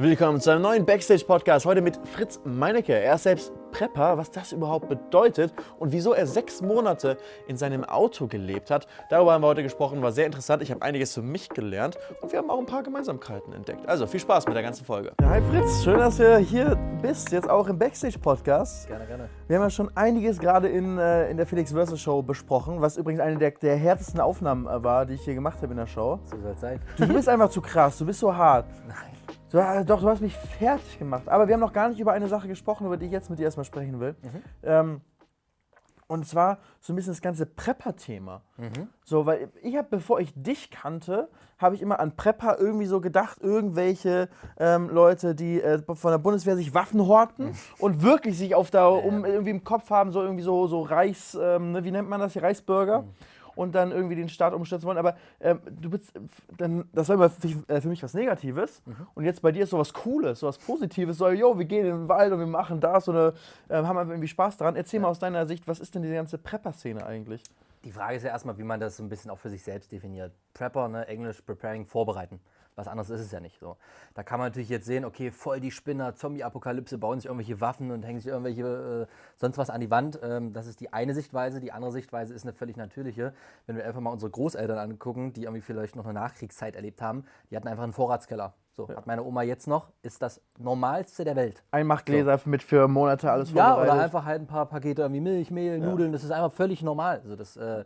Willkommen zu einem neuen Backstage-Podcast. Heute mit Fritz Meinecke. Er ist selbst Prepper, was das überhaupt bedeutet und wieso er sechs Monate in seinem Auto gelebt hat. Darüber haben wir heute gesprochen, war sehr interessant. Ich habe einiges für mich gelernt und wir haben auch ein paar Gemeinsamkeiten entdeckt. Also viel Spaß mit der ganzen Folge. Ja, hi Fritz, schön, dass du hier bist, jetzt auch im Backstage-Podcast. Gerne, gerne. Wir haben ja schon einiges gerade in, äh, in der Felix Versus Show besprochen, was übrigens eine der, der härtesten Aufnahmen äh, war, die ich hier gemacht habe in der Show. So soll es sein. Du bist einfach zu krass, du bist so hart. Nein. Äh, doch, du hast mich fertig gemacht. Aber wir haben noch gar nicht über eine Sache gesprochen, über die ich jetzt mit dir erstmal sprechen will. Ähm, und zwar so ein bisschen das ganze Prepper-Thema. So, weil ich habe, bevor ich dich kannte, habe ich immer an Prepper irgendwie so gedacht, irgendwelche ähm, Leute, die äh, von der Bundeswehr sich Waffen horten und wirklich sich auf da um irgendwie im Kopf haben, so irgendwie so, so Reichs, ähm, ne, wie nennt man das hier, Reichsbürger. Und dann irgendwie den Staat umstürzen wollen. Aber ähm, du bist, dann, das war immer für, äh, für mich was Negatives. Und jetzt bei dir ist sowas Cooles, sowas Positives. So, yo, wir gehen in den Wald und wir machen das und äh, haben einfach irgendwie Spaß daran. Erzähl mal aus deiner Sicht, was ist denn diese ganze Prepper-Szene eigentlich? Die Frage ist ja erstmal, wie man das so ein bisschen auch für sich selbst definiert. Prepper, ne, Englisch, preparing, vorbereiten. Was anderes ist es ja nicht so. Da kann man natürlich jetzt sehen, okay, voll die Spinner, Zombie-Apokalypse, bauen sich irgendwelche Waffen und hängen sich irgendwelche äh, sonst was an die Wand. Ähm, das ist die eine Sichtweise. Die andere Sichtweise ist eine völlig natürliche. Wenn wir einfach mal unsere Großeltern angucken, die irgendwie vielleicht noch eine Nachkriegszeit erlebt haben, die hatten einfach einen Vorratskeller. So, hat meine Oma jetzt noch, ist das Normalste der Welt. Einmachgläser mit für Monate alles Ja, vorbereitet. oder einfach halt ein paar Pakete irgendwie Milch, Mehl, Nudeln, das ist einfach völlig normal. Also das äh,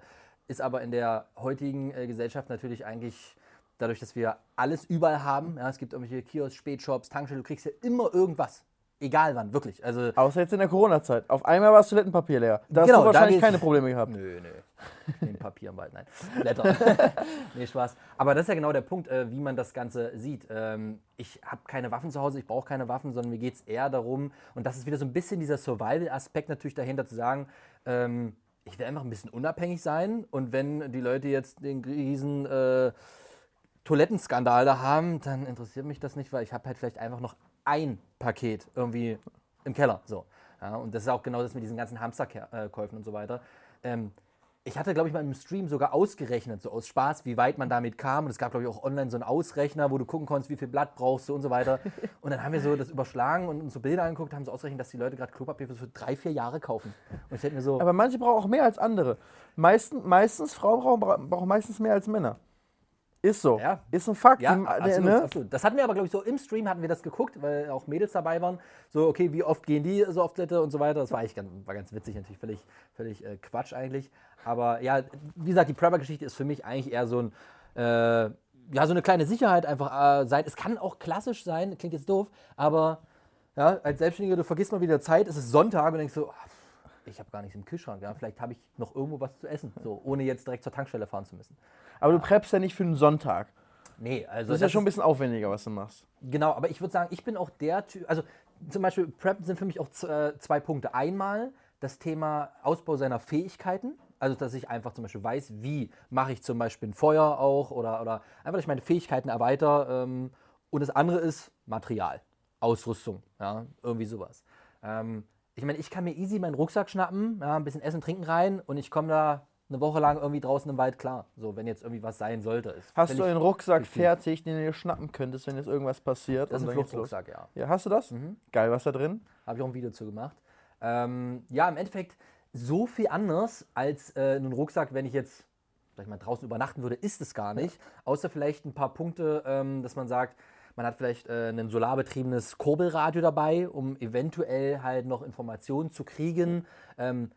ist aber in der heutigen äh, Gesellschaft natürlich eigentlich, dadurch, dass wir alles überall haben, ja, es gibt irgendwelche Kiosks, Spätshops, Tankstellen, du kriegst ja immer irgendwas. Egal wann, wirklich. Also, Außer jetzt in der Corona-Zeit. Auf einmal war das Toilettenpapier leer. Da hast Genau, du da wahrscheinlich keine Probleme gehabt. Nö, nö. Neben Papier im Wald, nein. Blätter. nee, Spaß. Aber das ist ja genau der Punkt, äh, wie man das Ganze sieht. Ähm, ich habe keine Waffen zu Hause, ich brauche keine Waffen, sondern mir geht es eher darum, und das ist wieder so ein bisschen dieser Survival-Aspekt natürlich dahinter zu sagen, ähm, ich will einfach ein bisschen unabhängig sein und wenn die Leute jetzt den riesen äh, Toilettenskandal da haben, dann interessiert mich das nicht, weil ich habe halt vielleicht einfach noch ein Paket irgendwie im Keller. So. Ja, und das ist auch genau das mit diesen ganzen Hamsterkäufen und so weiter. Ähm, ich hatte, glaube ich, mal im Stream sogar ausgerechnet, so aus Spaß, wie weit man damit kam. Und es gab, glaube ich, auch online so einen Ausrechner, wo du gucken konntest, wie viel Blatt brauchst du und so weiter. Und dann haben wir so das überschlagen und uns so Bilder angeguckt, haben so ausgerechnet, dass die Leute gerade Klopapier für so drei, vier Jahre kaufen. Und ich denke mir so, Aber manche brauchen auch mehr als andere. Meisten, meistens, Frauen brauchen, brauchen meistens mehr als Männer. Ist so. Ja. Ist ein Fakt. Ja, Die- der- absolut, ne? absolut. Das hatten wir aber, glaube ich, so im Stream hatten wir das geguckt, weil auch Mädels dabei waren. So, okay, wie oft gehen die so auf Toilette und so weiter. Das war eigentlich ganz, war ganz witzig, natürlich völlig, völlig äh, Quatsch eigentlich. Aber ja, wie gesagt, die Prepper-Geschichte ist für mich eigentlich eher so ein, äh, ja, so eine kleine Sicherheit einfach äh, sein. Es kann auch klassisch sein, klingt jetzt doof, aber ja, als Selbstständiger, du vergisst mal wieder Zeit, es ist Sonntag und denkst so, ah, ich habe gar nichts im Kühlschrank, ja, vielleicht habe ich noch irgendwo was zu essen, so, ohne jetzt direkt zur Tankstelle fahren zu müssen. Aber du preppst ja nicht für einen Sonntag. Nee, also Das ist ja schon ein bisschen aufwendiger, was du machst. Genau, aber ich würde sagen, ich bin auch der Typ, also zum Beispiel Prep sind für mich auch äh, zwei Punkte. Einmal das Thema Ausbau seiner Fähigkeiten, also dass ich einfach zum Beispiel weiß, wie mache ich zum Beispiel ein Feuer auch oder, oder einfach, dass ich meine Fähigkeiten erweitere. Ähm, und das andere ist Material, Ausrüstung, ja, irgendwie sowas. Ähm, ich meine, ich kann mir easy meinen Rucksack schnappen, ja, ein bisschen Essen, Trinken rein und ich komme da eine Woche lang irgendwie draußen im Wald klar. So, wenn jetzt irgendwie was sein sollte. Ist Hast du einen Rucksack fiktiv. fertig, den du dir schnappen könntest, wenn jetzt irgendwas passiert? Das ist ein? Fluchtrucksack, ja. Ja, hast du das? Geil, was da drin? Habe ich auch ein Video zu gemacht. Ähm, ja, im Endeffekt so viel anders als äh, ein Rucksack, wenn ich jetzt sag ich mal, draußen übernachten würde, ist es gar nicht. Außer vielleicht ein paar Punkte, ähm, dass man sagt, man hat vielleicht äh, ein solarbetriebenes Kurbelradio dabei, um eventuell halt noch Informationen zu kriegen. Ähm,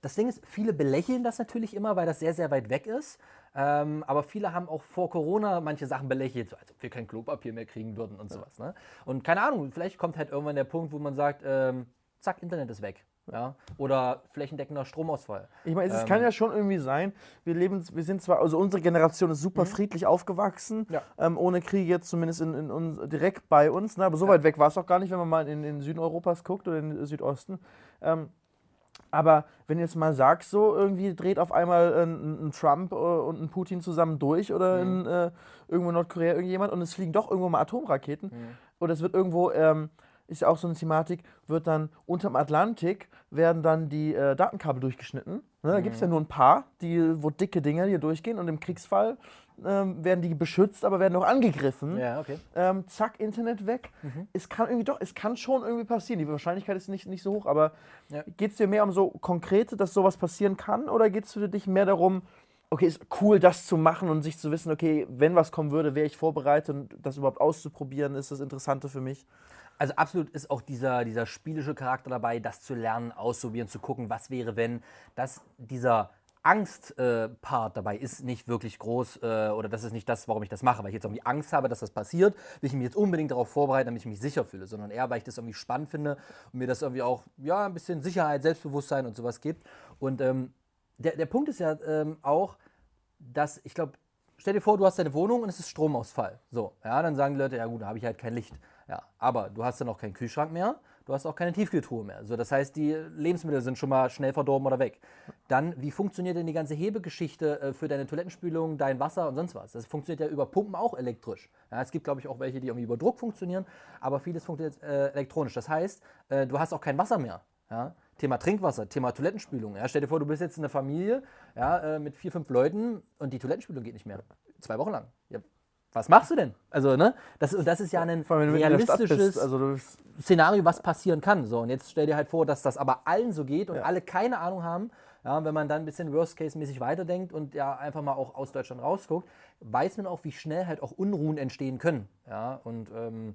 das Ding ist, viele belächeln das natürlich immer, weil das sehr, sehr weit weg ist. Ähm, aber viele haben auch vor Corona manche Sachen belächelt, so als ob wir kein Klopapier mehr kriegen würden und sowas. Ne? Und keine Ahnung, vielleicht kommt halt irgendwann der Punkt, wo man sagt, ähm, zack, Internet ist weg. Ja? Oder flächendeckender Stromausfall. Ich meine, es Ähm. kann ja schon irgendwie sein, wir leben, wir sind zwar, also unsere Generation ist super friedlich aufgewachsen, Mhm. Ja. ähm, ohne Krieg jetzt zumindest in, in uns, direkt bei uns, ne? aber so weit weg war es auch gar nicht, wenn man mal in den Süden Europas guckt oder in den Südosten. Ähm, aber wenn du jetzt mal sagst, so irgendwie dreht auf einmal ein, ein Trump äh, und ein Putin zusammen durch oder Mhm. in äh, irgendwo in Nordkorea irgendjemand und es fliegen doch irgendwo mal Atomraketen Mhm. oder es wird irgendwo, ähm, ist ja auch so eine Thematik, wird dann unterm Atlantik werden dann die äh, Datenkabel durchgeschnitten. Ne? Da gibt es ja nur ein paar, die, wo dicke Dinger hier durchgehen und im Kriegsfall ähm, werden die beschützt, aber werden auch angegriffen. Ja, okay. Ähm, zack, Internet weg. Es kann irgendwie doch, es kann schon irgendwie passieren. Die Wahrscheinlichkeit ist nicht, nicht so hoch, aber Ja. geht es dir mehr um so konkrete, dass sowas passieren kann, oder geht es für dich mehr darum, okay, ist cool, das zu machen und sich zu wissen, okay, wenn was kommen würde, wäre ich vorbereitet und das überhaupt auszuprobieren, ist das Interessante für mich. Also absolut ist auch dieser, dieser spielische Charakter dabei, das zu lernen, auszuprobieren, zu gucken, was wäre, wenn. Das, dieser Angst-Part dabei ist nicht wirklich groß äh, oder das ist nicht das, warum ich das mache, weil ich jetzt irgendwie Angst habe, dass das passiert, will ich mich jetzt unbedingt darauf vorbereiten, damit ich mich sicher fühle, sondern eher, weil ich das irgendwie spannend finde und mir das irgendwie auch ja, ein bisschen Sicherheit, Selbstbewusstsein und sowas gibt. Und ähm, der, der Punkt ist ja ähm, auch, dass ich glaube, stell dir vor, du hast deine Wohnung und es ist Stromausfall. So, ja, dann sagen die Leute, ja gut, da habe ich halt kein Licht. Ja, aber du hast dann auch keinen Kühlschrank mehr, du hast auch keine Tiefkühltruhe mehr. So, das heißt, die Lebensmittel sind schon mal schnell verdorben oder weg. Dann, wie funktioniert denn die ganze Hebegeschichte äh, für deine Toilettenspülung, dein Wasser und sonst was? Das funktioniert ja über Pumpen auch elektrisch. Ja, es gibt, glaube ich, auch welche, die irgendwie über Druck funktionieren, aber vieles funktioniert äh, elektronisch. Das heißt, äh, du hast auch kein Wasser mehr. Ja? Thema Trinkwasser, Thema Toilettenspülung. Ja? Stell dir vor, du bist jetzt in einer Familie ja, äh, mit vier, fünf Leuten und die Toilettenspülung geht nicht mehr. Zwei Wochen lang. Was machst du denn? Also, ne? Das, und das ist ja ein allem, realistisches bist. Also, Szenario, was passieren kann. So, und jetzt stell dir halt vor, dass das aber allen so geht und Ja. alle keine Ahnung haben. Ja, wenn man dann ein bisschen Worst-Case-mäßig weiterdenkt und ja einfach mal auch aus Deutschland rausguckt, weiß man auch, wie schnell halt auch Unruhen entstehen können. Ja, und ähm,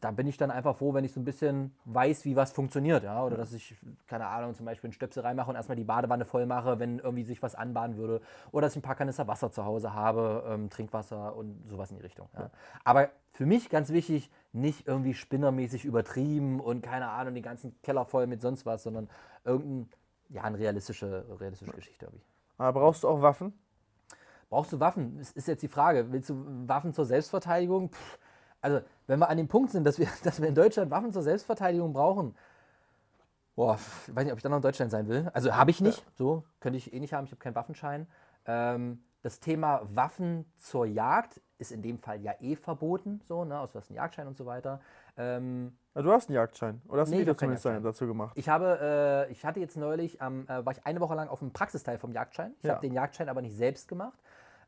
da bin ich dann einfach froh, wenn ich so ein bisschen weiß, wie was funktioniert. Ja? Oder dass ich, keine Ahnung, zum Beispiel einen Stöpsel reinmache und erstmal die Badewanne voll mache, wenn irgendwie sich was anbahnen würde. Oder dass ich ein paar Kanister Wasser zu Hause habe, ähm, Trinkwasser und sowas in die Richtung. Ja? Aber für mich ganz wichtig, nicht irgendwie spinnermäßig übertrieben und keine Ahnung, den ganzen Keller voll mit sonst was, sondern irgendein, ja, eine realistische, realistische Geschichte habe ich. aber brauchst du auch Waffen? Brauchst du Waffen? Das ist jetzt die Frage. Willst du Waffen zur Selbstverteidigung? Pff, also, wenn wir an dem Punkt sind, dass wir, dass wir in Deutschland Waffen zur Selbstverteidigung brauchen, boah, ich weiß nicht, ob ich dann noch in Deutschland sein will. Also, habe ich nicht. So, könnte ich eh nicht haben. Ich habe keinen Waffenschein. Ähm, das Thema Waffen zur Jagd ist in dem Fall ja eh verboten, so, ne, aus was ein Jagdschein und so weiter. Ähm, Ja, du hast einen Jagdschein. Oder hast Nee, du zumindest einen dazu gemacht? ich habe, äh, ich hatte jetzt neulich, am, äh, war ich eine Woche lang auf dem Praxisteil vom Jagdschein. Ich Ja. habe den Jagdschein aber nicht selbst gemacht,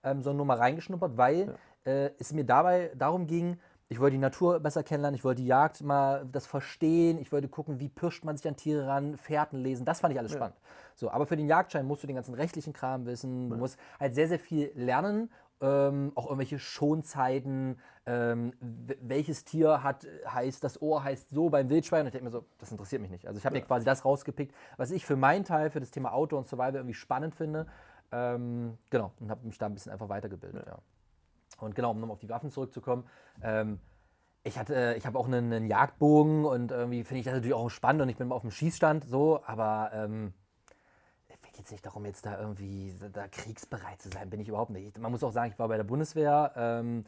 ähm, sondern nur mal reingeschnuppert, weil äh, es mir dabei darum ging, ich wollte die Natur besser kennenlernen, ich wollte die Jagd mal das verstehen, ich wollte gucken, wie pirscht man sich an Tiere ran, Fährten lesen, das fand ich alles spannend. So, aber für den Jagdschein musst du den ganzen rechtlichen Kram wissen, du musst halt sehr, sehr viel lernen, ähm, auch irgendwelche Schonzeiten, ähm, welches Tier hat, heißt, das Ohr heißt so beim Wildschwein. Und ich denke mir so, das interessiert mich nicht. Also ich habe mir quasi das rausgepickt, was ich für meinen Teil, für das Thema Auto und Survival irgendwie spannend finde. Ähm, genau, und habe mich da ein bisschen einfach weitergebildet, ja. Und genau, um nochmal auf die Waffen zurückzukommen, ähm, ich hatte, ich habe auch einen, einen Jagdbogen und irgendwie finde ich das natürlich auch spannend und ich bin mal auf dem Schießstand so, aber ähm, es geht jetzt nicht darum, jetzt da irgendwie da kriegsbereit zu sein, bin ich überhaupt nicht. Man muss auch sagen, ich war bei der Bundeswehr, ähm,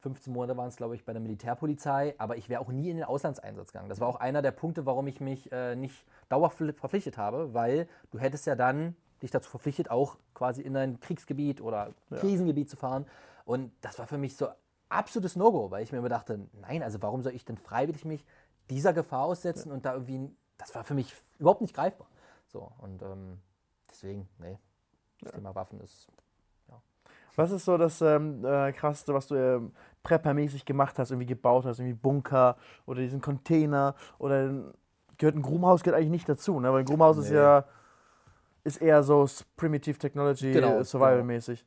15 Monate waren es, glaube ich, bei der Militärpolizei, aber ich wäre auch nie in den Auslandseinsatz gegangen. Das war auch einer der Punkte, warum ich mich äh, nicht dauerhaft verpflichtet habe, weil du hättest ja dann dich dazu verpflichtet, auch quasi in ein Kriegsgebiet oder Krisengebiet zu fahren. Und das war für mich so absolutes No-Go, weil ich mir immer dachte, nein, also warum soll ich denn freiwillig mich dieser Gefahr aussetzen und da irgendwie, das war für mich überhaupt nicht greifbar. So, und ähm, deswegen, nee, das Thema Waffen ist Was ist so das ähm, äh, Krasseste, was du ähm, preppermäßig gemacht hast, irgendwie gebaut hast, irgendwie Bunker oder diesen Container oder gehört ein Grumhaus gehört eigentlich nicht dazu, ne? Weil ein Grumhaus ist Nee. ja ist eher so Primitive Technology, Genau, äh, Survival-mäßig.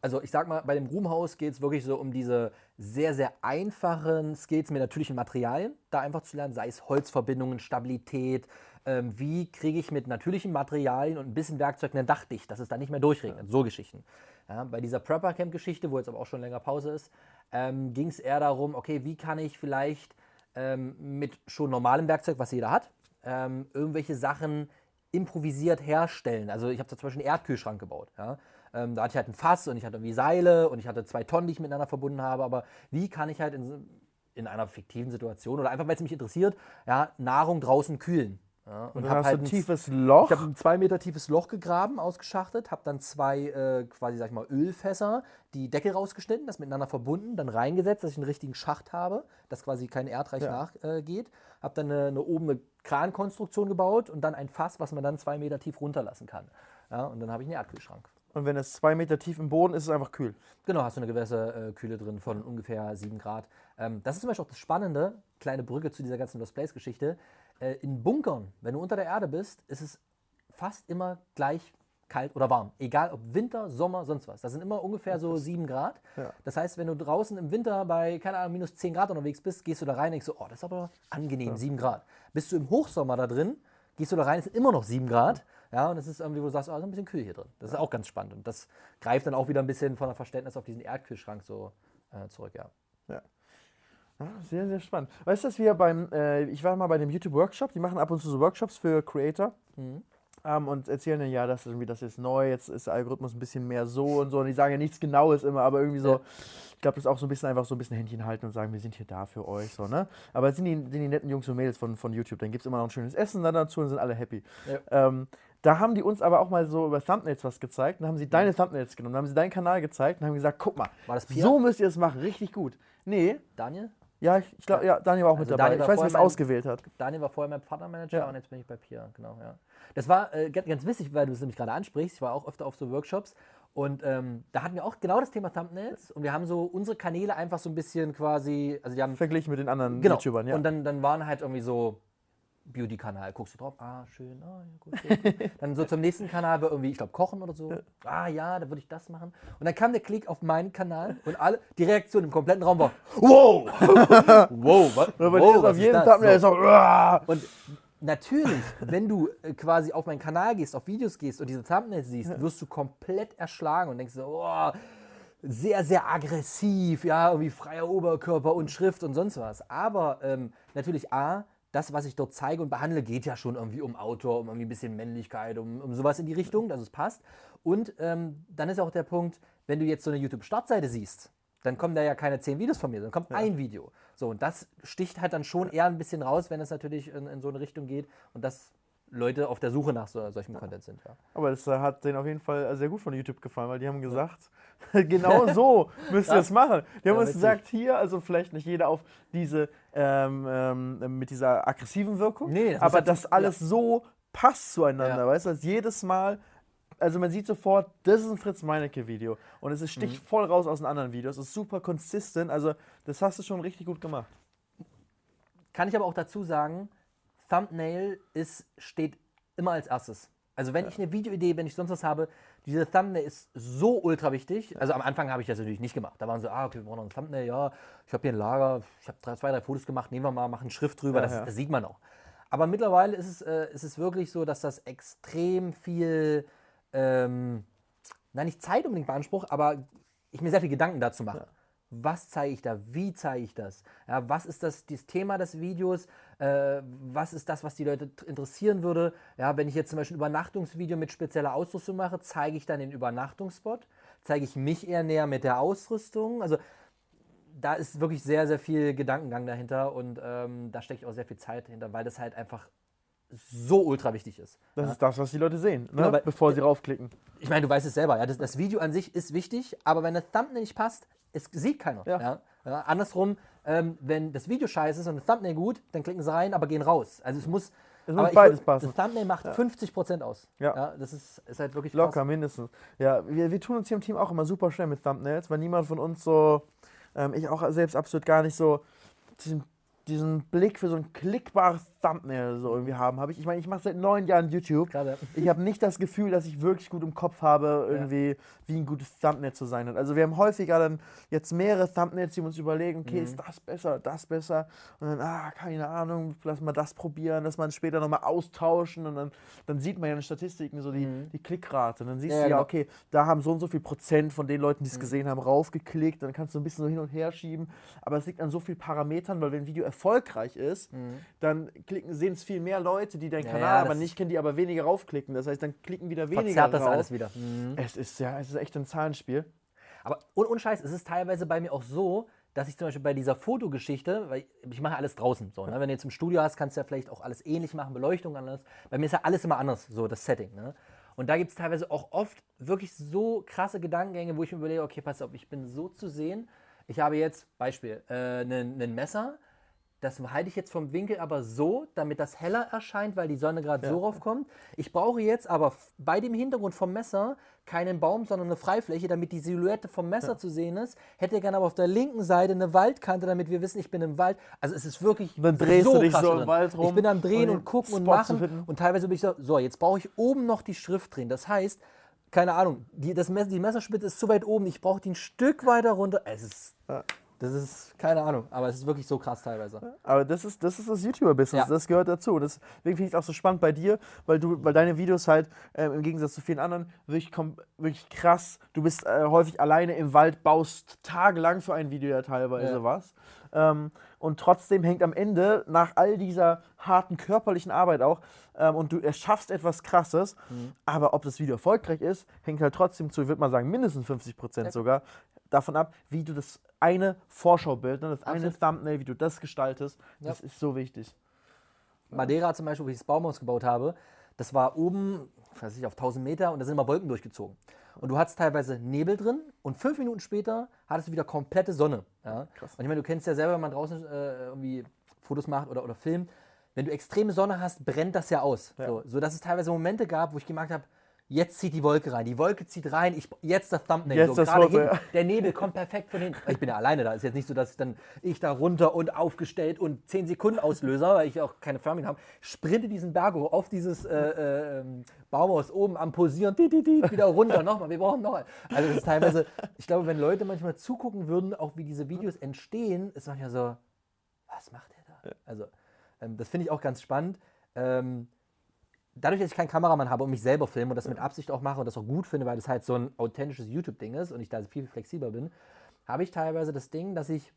Also ich sag mal, bei dem Ruhmhaus geht es wirklich so um diese sehr, sehr einfachen Skills mit natürlichen Materialien, da einfach zu lernen, sei es Holzverbindungen, Stabilität, ähm, wie kriege ich mit natürlichen Materialien und ein bisschen Werkzeug ein Dach dicht, dass es da nicht mehr durchregnet, so Geschichten. Ja, bei dieser Prepper-Camp-Geschichte, wo jetzt aber auch schon länger Pause ist, ähm, ging es eher darum, okay, wie kann ich vielleicht ähm, mit schon normalem Werkzeug, was jeder hat, ähm, irgendwelche Sachen improvisiert herstellen. Also ich habe da zum Beispiel einen Erdkühlschrank gebaut. Ja? Ähm, da hatte ich halt ein Fass und ich hatte irgendwie Seile und ich hatte zwei Tonnen, die ich miteinander verbunden habe. Aber wie kann ich halt in, in einer fiktiven Situation oder einfach, weil es mich interessiert, ja, Nahrung draußen kühlen? Ja? Und dann hab hast halt ein tiefes Loch. ich habe ein zwei Meter tiefes Loch gegraben, ausgeschachtet, habe dann zwei äh, quasi, sag ich mal, Ölfässer, die Deckel rausgeschnitten, das miteinander verbunden, dann reingesetzt, dass ich einen richtigen Schacht habe, dass quasi kein Erdreich Ja. nachgeht. Äh, habe dann eine, eine oben eine Krankonstruktion gebaut und dann ein Fass, was man dann zwei Meter tief runterlassen kann. Ja, und dann habe ich einen Erdkühlschrank. Und wenn es zwei Meter tief im Boden ist, ist es einfach kühl. Genau, hast du eine gewisse äh, Kühle drin von ungefähr 7 Grad. Ähm, das ist zum Beispiel auch das Spannende, kleine Brücke zu dieser ganzen Lost Place-Geschichte. Äh, in Bunkern, wenn du unter der Erde bist, ist es fast immer gleich kalt oder warm. Egal ob Winter, Sommer, sonst was. Das sind immer ungefähr so 7 Grad. Ja. Das heißt, wenn du draußen im Winter bei, keine Ahnung, minus 10 Grad unterwegs bist, gehst du da rein und denkst so, oh, das ist aber angenehm, 7 Grad. Bist du im Hochsommer da drin, gehst du da rein, es sind immer noch 7 Grad. Ja, und es ist irgendwie, wo du sagst, oh, ist ein bisschen kühl hier drin. Das ist auch ganz spannend. Und das greift dann auch wieder ein bisschen von der Verständnis auf diesen Erdkühlschrank so äh, zurück, ja. Ja. Ah, sehr, sehr spannend. Weißt du, dass wir beim, äh, ich war mal bei dem YouTube-Workshop, die machen ab und zu so Workshops für Creator ähm, und erzählen dann, ja, das ist irgendwie, das ist neu, jetzt ist der Algorithmus ein bisschen mehr so und so. Und die sagen ja nichts Genaues immer, aber irgendwie so, Ja. ich glaube, das ist auch so ein bisschen einfach so ein bisschen Händchen halten und sagen, wir sind hier da für euch, so, ne? Aber es sind die, sind die netten Jungs und Mädels von, von YouTube, dann gibt es immer noch ein schönes Essen dann dazu und sind alle happy. Ja. Ähm, da haben die uns aber auch mal so über Thumbnails was gezeigt. Dann haben sie deine Thumbnails genommen, dann haben sie deinen Kanal gezeigt und haben gesagt, guck mal, so müsst ihr es machen, richtig gut. Nee, Daniel? Ja, ich, ich glaube, ja, Daniel war auch mit Also dabei. Daniel ich weiß wer es ausgewählt hat. Daniel war vorher mein Partnermanager Ja. und jetzt bin ich bei Pia, genau, ja. Das war äh, ganz, ganz witzig, weil du es nämlich gerade ansprichst. Ich war auch öfter auf so Workshops und ähm, da hatten wir auch genau das Thema Thumbnails und wir haben so unsere Kanäle einfach so ein bisschen quasi, also die haben Verglichen mit den anderen genau. YouTubern, ja. Und dann, dann waren halt irgendwie so Beauty-Kanal, guckst du drauf, ah, schön, ah, ja, gut, gut, gut. Dann so zum nächsten Kanal war irgendwie, ich glaube, Kochen oder so. Ah ja, da würde ich das machen. Und dann kam der Klick auf meinen Kanal und alle, die Reaktion im kompletten Raum war, wow, wow, was, Oder bei wow, dir ist auf? Thumbnail ist So. "Uah!" Und natürlich, wenn du äh, quasi auf meinen Kanal gehst, auf Videos gehst und diese Thumbnails siehst, wirst du komplett erschlagen und denkst so, oh, sehr, sehr aggressiv, ja, irgendwie freier Oberkörper und Schrift und sonst was. Aber ähm, natürlich A, das, was ich dort zeige und behandle, geht ja schon irgendwie um Autor, um irgendwie ein bisschen Männlichkeit, um, um sowas in die Richtung, dass es passt. Und ähm, dann ist auch der Punkt, wenn du jetzt so eine YouTube-Startseite siehst, dann kommen da ja keine zehn Videos von mir, dann kommt ein Video. So, und das sticht halt dann schon eher ein bisschen raus, wenn es natürlich in, in so eine Richtung geht und dass Leute auf der Suche nach so, solchem Content sind. Ja. Aber das äh, hat denen auf jeden Fall äh, sehr gut von YouTube gefallen, weil die haben gesagt, genau so müsst ihr Ja. es machen. Die haben Ja, uns gesagt, hier, also vielleicht nicht jeder auf diese, ähm, ähm, mit dieser aggressiven Wirkung, Nee, das aber dass alles so passt zueinander, Ja. weißt du, dass jedes Mal, also man sieht sofort, das ist ein Fritz Meinecke-Video und es ist- sticht Mhm. voll raus aus den anderen Videos, es ist super consistent, also das hast du schon richtig gut gemacht. Kann ich aber auch dazu sagen, Thumbnail ist, steht immer als erstes. Also wenn ich eine Videoidee, wenn ich sonst was habe, diese Thumbnail ist so ultra wichtig. Also am Anfang habe ich das natürlich nicht gemacht. Da waren so, ah, okay, wir brauchen noch ein Thumbnail, ja, ich habe hier ein Lager, ich habe drei, zwei, drei Fotos gemacht, nehmen wir mal, machen Schrift drüber, Ja, das, ja. das sieht man auch. Aber mittlerweile ist es, äh, ist es wirklich so, dass das extrem viel, ähm, na nicht Zeit unbedingt beansprucht, aber ich mir sehr viel Gedanken dazu mache. Was zeige ich da? Wie zeige ich das? Ja, was ist das, das Thema des Videos? Äh, was ist das, was die Leute interessieren würde? Ja, wenn ich jetzt zum Beispiel ein Übernachtungsvideo mit spezieller Ausrüstung mache, zeige ich dann den Übernachtungsspot? Zeige ich mich eher näher mit der Ausrüstung? Also da ist wirklich sehr, sehr viel Gedankengang dahinter und ähm, da stecke ich auch sehr viel Zeit hinter, weil das halt einfach so ultra wichtig ist. Das ist das, was die Leute sehen, ne? Genau, weil- bevor sie raufklicken. Ich meine, du weißt es selber, ja. Das, das Video an sich ist wichtig, aber wenn das Thumbnail nicht passt, es sieht keiner. Ja. Ja. Ja, andersrum, ähm, wenn das Video scheiße ist und das Thumbnail gut, dann klicken sie rein, aber gehen raus. Also es muss. Es muss ich beides würd- passen. Das Thumbnail macht 50% aus. Ja. das ist, ist halt wirklich Locker, krass. mindestens. Ja, wir, wir tun uns hier im Team auch immer super schnell mit Thumbnails, weil niemand von uns so, ähm, ich auch selbst absolut gar nicht so diesen, diesen Blick für so ein klickbares Thumbnail so irgendwie haben. Habe ich, ich meine, ich mache seit neun Jahren YouTube. Gerade. Ich habe nicht das Gefühl, dass ich wirklich gut im Kopf habe, irgendwie, wie ein gutes Thumbnail zu sein hat. Also wir haben häufiger dann jetzt mehrere Thumbnails, die wir uns überlegen, okay, ist das besser, das besser? Und dann, ah, keine Ahnung, lass mal das probieren, dass man später nochmal austauschen und dann, dann sieht man ja in den Statistiken so die, die Klickrate. Und dann siehst Ja, du ja, genau. okay, da haben so und so viel Prozent von den Leuten, die es gesehen haben, raufgeklickt. Dann kannst du ein bisschen so hin und her schieben. Aber es liegt an so vielen Parametern, weil wenn ein Video erfolgreich ist, dann klicken, sehen es viel mehr Leute, die deinen Ja, Kanal ja, aber nicht kennen, die aber weniger raufklicken. Das heißt, dann klicken wieder weniger Verzerrt das rauf. alles wieder. Mhm. Es ist ja, es ist echt ein Zahlenspiel. Aber ohne, ohne Scheiß, es ist teilweise bei mir auch so, dass ich zum Beispiel bei dieser Fotogeschichte, weil ich mache alles draußen so, ne? wenn du jetzt im Studio hast, kannst du ja vielleicht auch alles ähnlich machen, Beleuchtung anders. Bei mir ist ja alles immer anders, so das Setting. Ne? Und da gibt es teilweise auch oft wirklich so krasse Gedankengänge, wo ich mir überlege, okay, pass auf, ich bin so zu sehen. Ich habe jetzt, Beispiel, ein äh, nen Messer, das halte ich jetzt vom Winkel aber so, damit das heller erscheint, weil die Sonne gerade Ja. so raufkommt. Ich brauche jetzt aber bei dem Hintergrund vom Messer keinen Baum, sondern eine Freifläche, damit die Silhouette vom Messer zu sehen ist. Hätte gerne aber auf der linken Seite eine Waldkante, damit wir wissen, ich bin im Wald. Also es ist wirklich Und dann drehst du dich krass so im drin. Wald rum, Ich bin am Drehen um und gucken und Spot zu machen. Und teilweise bin ich so, so, jetzt brauche ich oben noch die Schrift drehen. Das heißt, keine Ahnung, die, das Messer, die Messerspitze ist zu weit oben. Ich brauche die ein Stück weiter runter. Es ist, Ja. Das ist, keine Ahnung, aber es ist wirklich so krass teilweise. Aber das ist das, ist das YouTuber-Business, Ja. das gehört dazu. Und Deswegen finde ich es auch so spannend bei dir, weil du, weil deine Videos halt ähm, im Gegensatz zu vielen anderen wirklich, kom- wirklich krass, du bist äh, häufig alleine im Wald, baust tagelang für ein Video ja teilweise Ja. was. Ähm, und trotzdem hängt am Ende, nach all dieser harten körperlichen Arbeit auch, ähm, und du erschaffst etwas Krasses, Mhm. aber ob das Video erfolgreich ist, hängt halt trotzdem zu, ich würde mal sagen, mindestens 50 Prozent sogar, davon ab, wie du das eine Vorschaubild, ne, das eine Absolut. Thumbnail, wie du das gestaltest, Ja. das ist so wichtig. Madeira zum Beispiel, wo ich das Baumhaus gebaut habe, das war oben, weiß ich, auf 1000 Meter und da sind immer Wolken durchgezogen. Und du hattest teilweise Nebel drin und fünf Minuten später hattest du wieder komplette Sonne. Ja? Krass. Und ich meine, du kennst ja selber, wenn man draußen äh, irgendwie Fotos macht oder, oder filmt, wenn du extreme Sonne hast, brennt das ja aus. Ja. So, so dass es teilweise Momente gab, wo ich gemerkt habe, jetzt zieht die Wolke rein, die Wolke zieht rein, ich, jetzt das Thumbnail. Jetzt so, das Foto, hinten, ja. Der Nebel kommt perfekt von hinten. Ich bin ja alleine da. Ist jetzt nicht so, dass ich dann ich da runter und aufgestellt und 10 Sekunden Auslöser, weil ich auch keine Firmen habe, sprinte diesen Berg hoch auf dieses äh, äh, ähm, Baumhaus oben am Posieren, di, di, di, wieder runter, nochmal, wir brauchen noch einen. Also es ist teilweise, ich glaube, wenn Leute manchmal zugucken würden, auch wie diese Videos entstehen, ist manchmal so, was macht der da? Also ähm, das finde ich auch ganz spannend. Ähm, dadurch, dass ich keinen Kameramann habe und mich selber filme und das mit Absicht auch mache und das auch gut finde, weil das halt so ein authentisches YouTube-Ding ist und ich da viel flexibler bin, habe ich teilweise das Ding, dass ich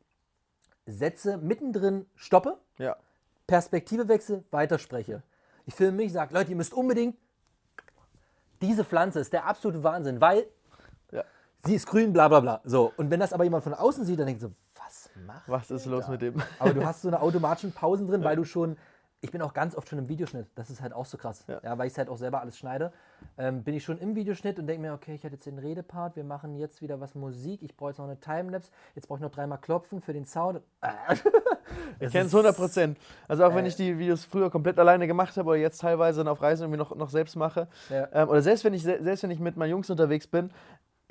Sätze mittendrin stoppe, Ja. Perspektive wechsle, weiterspreche. Ich filme mich, sage, Leute, ihr müsst unbedingt, diese Pflanze ist der absolute Wahnsinn, weil Ja. sie ist grün, bla bla bla. So, und wenn das aber jemand von außen sieht, dann denkt so, was macht Was ist los mit dem? aber du hast so eine automatischen Pausen drin, weil du schon. Ich bin auch ganz oft schon im Videoschnitt. Das ist halt auch so krass. Ja. Ja. weil ich es halt auch selber alles schneide. Ähm, bin ich schon im Videoschnitt und denke mir, okay, ich hatte jetzt den Redepart, wir machen jetzt wieder was Musik. Ich brauche jetzt noch eine Timelapse. Jetzt brauche ich noch dreimal klopfen für den Sound. Ich kenne es 100 Prozent. Also auch wenn ich die Videos früher komplett alleine gemacht habe oder jetzt teilweise dann auf Reisen irgendwie noch, noch selbst mache. Ja. Ähm, oder selbst wenn, ich, se- selbst wenn ich mit meinen Jungs unterwegs bin,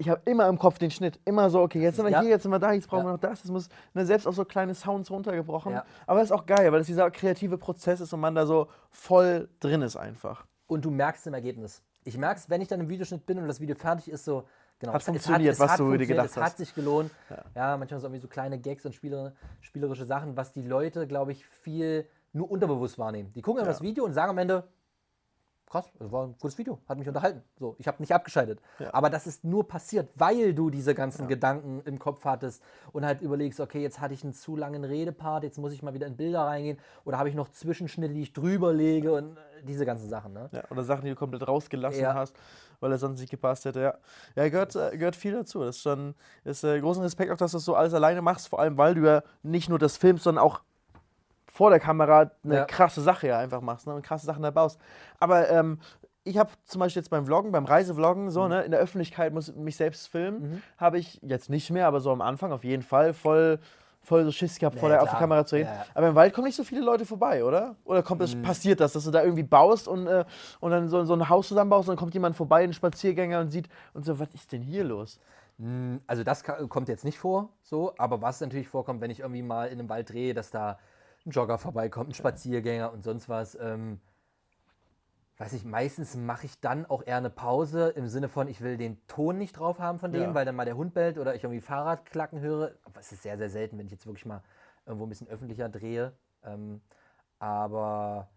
ich habe immer im Kopf den Schnitt. Immer so, okay, jetzt sind wir Ja. hier, jetzt sind wir da, jetzt brauchen Ja. wir noch das. Es muss ne, selbst auf so kleine Sounds runtergebrochen. Ja. Aber das ist auch geil, weil das dieser kreative Prozess ist und man da so voll drin ist einfach. Und du merkst im Ergebnis. Ich merke es, wenn ich dann im Videoschnitt bin und das Video fertig ist, so. Genau, Hat es- funktioniert, es was hat du dir gedacht Es hat hast. sich gelohnt. Ja, manchmal so irgendwie so kleine Gags und Spieler, spielerische Sachen, was die Leute, glaube ich, viel nur unterbewusst wahrnehmen. Die gucken auf Ja. das Video und sagen am Ende, krass, das war ein gutes Video, hat mich unterhalten. So, ich habe nicht abgeschaltet. Ja. Aber das ist nur passiert, weil du diese ganzen Gedanken im Kopf hattest und halt überlegst, okay, jetzt hatte ich einen zu langen Redepart, jetzt muss ich mal wieder in Bilder reingehen oder habe ich noch Zwischenschnitte, die ich drüber lege und äh, diese ganzen Sachen. Ne? Ja, oder Sachen, die du komplett rausgelassen Ja. hast, weil er sonst nicht gepasst hätte. Ja, ja gehört, äh, gehört viel dazu. Das ist schon ist, äh, großen Respekt auch, dass du das so alles alleine machst, vor allem weil du ja nicht nur das filmst, sondern auch vor der Kamera eine Ja. krasse Sache ja einfach machst ne, und krasse Sachen da baust. Aber ähm, ich habe zum Beispiel jetzt beim Vloggen, beim Reisevloggen, Mhm. so, ne, in der Öffentlichkeit muss mich selbst filmen, habe ich jetzt nicht mehr, aber so am Anfang auf jeden Fall voll, voll so Schiss gehabt, vor Ja, der, auf die. Kamera zu reden. Ja. Aber im Wald kommen nicht so viele Leute vorbei, oder? Oder kommt es, passiert das, dass du da irgendwie baust und, äh, und dann so, so ein Haus zusammenbaust und dann kommt jemand vorbei, ein Spaziergänger und sieht und so, was ist denn hier los? Mm, Also das kommt jetzt nicht vor, so, aber was natürlich vorkommt, wenn ich irgendwie mal in einem Wald drehe, dass da ein Jogger vorbeikommt, ein Spaziergänger und sonst was. Ähm, weiß ich, meistens mache ich dann auch eher eine Pause im Sinne von, ich will den Ton nicht drauf haben von dem, Ja. weil dann mal der Hund bellt oder ich irgendwie Fahrradklacken höre. Aber es ist sehr, sehr selten, wenn ich jetzt wirklich mal irgendwo ein bisschen öffentlicher drehe. Ähm, aber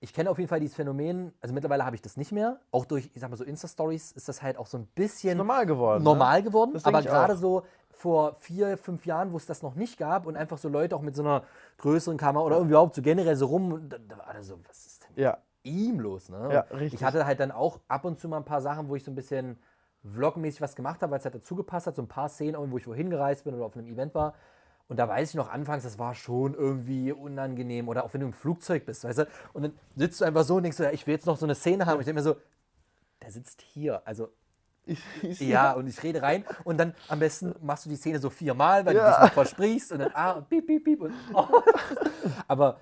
ich kenne auf jeden Fall dieses Phänomen, also mittlerweile habe ich das nicht mehr. Auch durch, ich sag mal so, Insta-Stories ist das halt auch so ein bisschen Normal geworden. normal geworden, Das denk aber gerade so vor vier, fünf Jahren, wo es das noch nicht gab und einfach so Leute auch mit so einer größeren Kamera oder irgendwie überhaupt so generell so rum, und da, da war das so, was ist denn? Ja, ihm los, ne? Ja, richtig. Ich hatte halt dann auch ab und zu mal ein paar Sachen, wo ich so ein bisschen vlogmäßig was gemacht habe, weil es halt dazu gepasst hat, so ein paar Szenen, wo ich wohin gereist bin oder auf einem Event war. Und da weiß ich noch anfangs, das war schon irgendwie unangenehm. Oder auch wenn du im Flugzeug bist, weißt du? Und dann sitzt du einfach so und denkst so, ja, ich will jetzt noch so eine Szene haben. Und ich denke mir so, der sitzt hier. Also ja, und ich rede rein und dann am besten machst du die Szene so viermal, weil du Ja. dich nicht versprichst und dann ah, und piep, piep, piep. Und, oh. Aber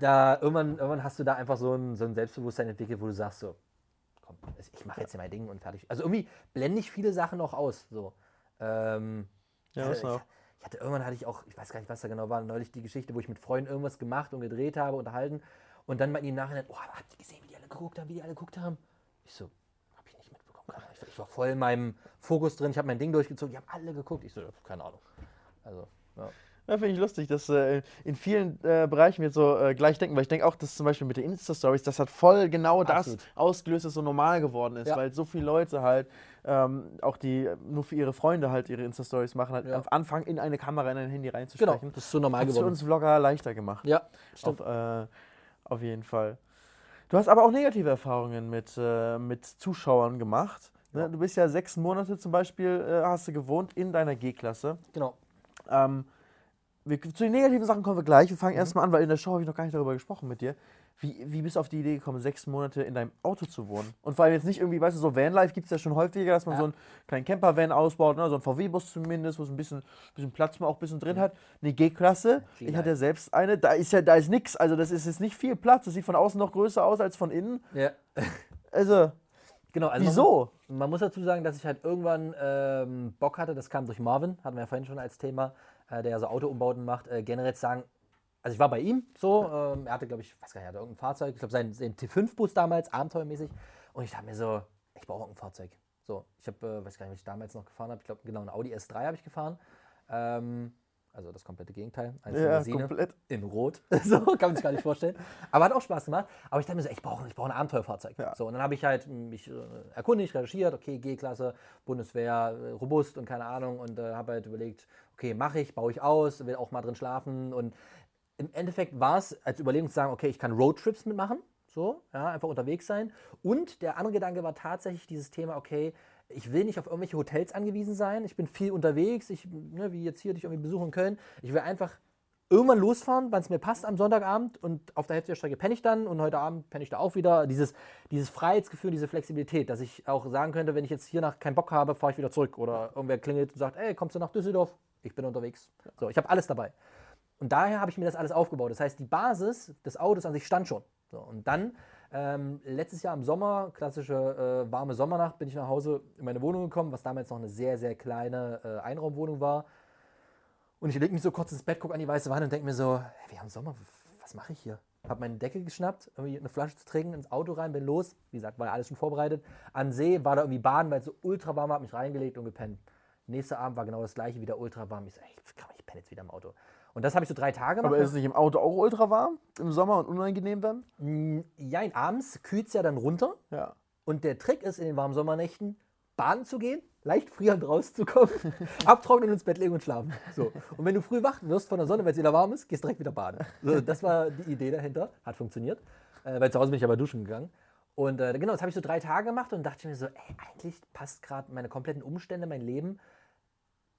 da irgendwann, irgendwann hast du da einfach so ein, so ein Selbstbewusstsein entwickelt, wo du sagst so, komm, ich mache jetzt hier mein Ding und fertig. Also irgendwie blende ich viele Sachen auch aus. So. Ähm, Ja, was ich, noch? ich hatte irgendwann hatte ich auch, ich weiß gar nicht, was da genau war, neulich die Geschichte, wo ich mit Freunden irgendwas gemacht und gedreht habe, unterhalten und dann mal im Nachhinein, oh, habt ihr gesehen, wie die alle geguckt haben, wie die alle geguckt haben? Ich so, ich. Ich, war voll in meinem Fokus drin, ich habe mein Ding durchgezogen, die haben alle geguckt. Ich so, keine Ahnung. Also, ja. Ja, finde ich lustig, dass äh, in vielen äh, Bereichen wir so äh, gleich denken, weil ich denke auch, dass zum Beispiel mit den Insta-Stories, das hat voll genau Absolut. das ausgelöst, was so normal geworden ist, Ja. weil so viele Leute halt, ähm, auch die nur für ihre Freunde halt ihre Insta-Stories machen, halt Ja. am Anfang in eine Kamera, in ein Handy Genau, reinzusprechen. das ist so normal Hat für geworden. uns Vlogger leichter gemacht. Ja, stimmt. Auf, äh, auf jeden Fall. Du hast aber auch negative Erfahrungen mit, äh, mit Zuschauern gemacht. Ne? Ja. Du bist ja sechs Monate zum Beispiel, äh, hast du gewohnt in deiner G-Klasse. Genau. Ähm, wir, zu den negativen Sachen kommen wir gleich. Wir fangen Mhm. erstmal an, weil in der Show habe ich noch gar nicht darüber gesprochen mit dir. Wie, wie bist du auf die Idee gekommen, sechs Monate in deinem Auto zu wohnen? Und vor allem jetzt nicht irgendwie, weißt du, so Vanlife gibt es ja schon häufiger, dass man Ja. so einen kleinen Camper-Van ausbaut, ne? so einen VW-Bus zumindest, wo es ein bisschen, bisschen Platz man auch ein bisschen drin hat. Eine G-Klasse, ich hatte ja selbst eine, da ist ja, da ist nix, also das ist jetzt nicht viel Platz, das sieht von außen noch größer aus als von innen. Ja. Also, Genau, also Man, wieso? man muss dazu sagen, dass ich halt irgendwann ähm, Bock hatte, das kam durch Marvin, hatten wir ja vorhin schon als Thema, äh, der ja so Autoumbauten macht, äh, generell sagen, also ich war bei ihm so, ähm, er hatte, glaube ich, weiß gar nicht, er hatte irgendein Fahrzeug, ich glaube, sein, sein T5-Bus damals, abenteuermäßig, und ich dachte mir so, ich brauche auch ein Fahrzeug. So, ich habe, äh, weiß gar nicht, was ich damals noch gefahren habe, ich glaube, genau, ein Audi S3 habe ich gefahren. Ähm, also das komplette Gegenteil. Eine Ja, Limousine komplett. in Rot. so, kann man sich gar nicht vorstellen. Aber hat auch Spaß gemacht. Aber ich dachte mir so, ich brauche ich brauch ein Abenteuerfahrzeug. Ja. So, und dann habe ich halt mich äh, erkundigt, recherchiert, okay, G-Klasse, Bundeswehr, äh, robust und keine Ahnung. Und äh, habe halt überlegt, okay, mache ich, baue ich aus, will auch mal drin schlafen. Und im Endeffekt war es als Überlegung zu sagen, okay, ich kann Roadtrips mitmachen. So, ja, einfach unterwegs sein. Und der andere Gedanke war tatsächlich dieses Thema, okay, ich will nicht auf irgendwelche Hotels angewiesen sein. Ich bin viel unterwegs, ich, ne, wie jetzt hier dich irgendwie besuchen können. Ich will einfach irgendwann losfahren, wann es mir passt am Sonntagabend und auf der Hälfte der Strecke penne ich dann und heute Abend penne ich da auch wieder. Dieses, dieses Freiheitsgefühl, diese Flexibilität, dass ich auch sagen könnte, wenn ich jetzt hier nach keinen Bock habe, fahre ich wieder zurück. Oder irgendwer klingelt und sagt, ey, kommst du nach Düsseldorf? Ich bin unterwegs. So, ich habe alles dabei. Und daher habe ich mir das alles aufgebaut. Das heißt, die Basis des Autos an sich stand schon. So, und dann ähm, letztes Jahr im Sommer, klassische äh, warme Sommernacht, bin ich nach Hause in meine Wohnung gekommen, was damals noch eine sehr, sehr kleine äh, Einraumwohnung war. Und ich lege mich so kurz ins Bett, gucke an die weiße Wand und denke mir so, hey, wir haben Sommer, was mache ich hier? Habe meine Decke geschnappt, irgendwie eine Flasche zu trinken, ins Auto rein, bin los. Wie gesagt, war ja alles schon vorbereitet. An See, war da irgendwie baden, weil es so ultra warm war, habe mich reingelegt und gepennt. Nächster Abend war genau das gleiche, wieder ultra warm. Ich so, ey, komm, ich penne jetzt wieder im Auto. Und das habe ich so drei Tage gemacht. Aber ist es nicht im Auto auch ultra warm im Sommer und unangenehm dann? Mm, Ja, abends kühlt es ja dann runter. Ja. Und der Trick ist, in den warmen Sommernächten baden zu gehen, leicht frierend rauszukommen, abtrocknen und ins Bett legen und schlafen. So. Und wenn du früh wach wirst von der Sonne, weil es wieder warm ist, gehst direkt wieder baden. So, das war die Idee dahinter. Hat funktioniert. Äh, weil zu Hause bin ich aber duschen gegangen. Und äh, genau, das habe ich so drei Tage gemacht und dachte mir so, ey, eigentlich passt gerade meine kompletten Umstände, mein Leben.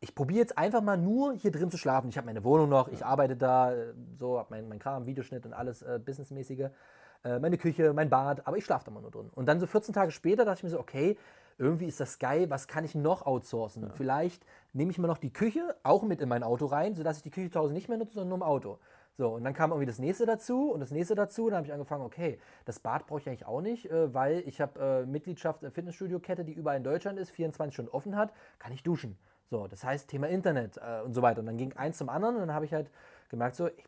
Ich probiere jetzt einfach mal nur hier drin zu schlafen. Ich habe meine Wohnung noch, ich arbeite da, äh, so, habe mein, mein Kram, Videoschnitt und alles äh, Businessmäßige äh, meine Küche, mein Bad, aber ich schlafe da mal nur drin. Und dann so 14 Tage später dachte ich mir so, okay, irgendwie ist das geil, was kann ich noch outsourcen? Vielleicht nehme ich mir noch die Küche auch mit in mein Auto rein, sodass ich die Küche zu Hause nicht mehr nutze, sondern nur im Auto. So, und dann kam irgendwie das nächste dazu und das nächste dazu. Und dann habe ich angefangen, okay, das Bad brauche ich eigentlich auch nicht, äh, weil ich habe äh, Mitgliedschaft in Fitnessstudio-Kette, die überall in Deutschland ist, 24 Stunden offen hat, kann ich duschen. So, das heißt Thema Internet äh, und so weiter. Und dann ging eins zum anderen und dann habe ich halt gemerkt, so, ich,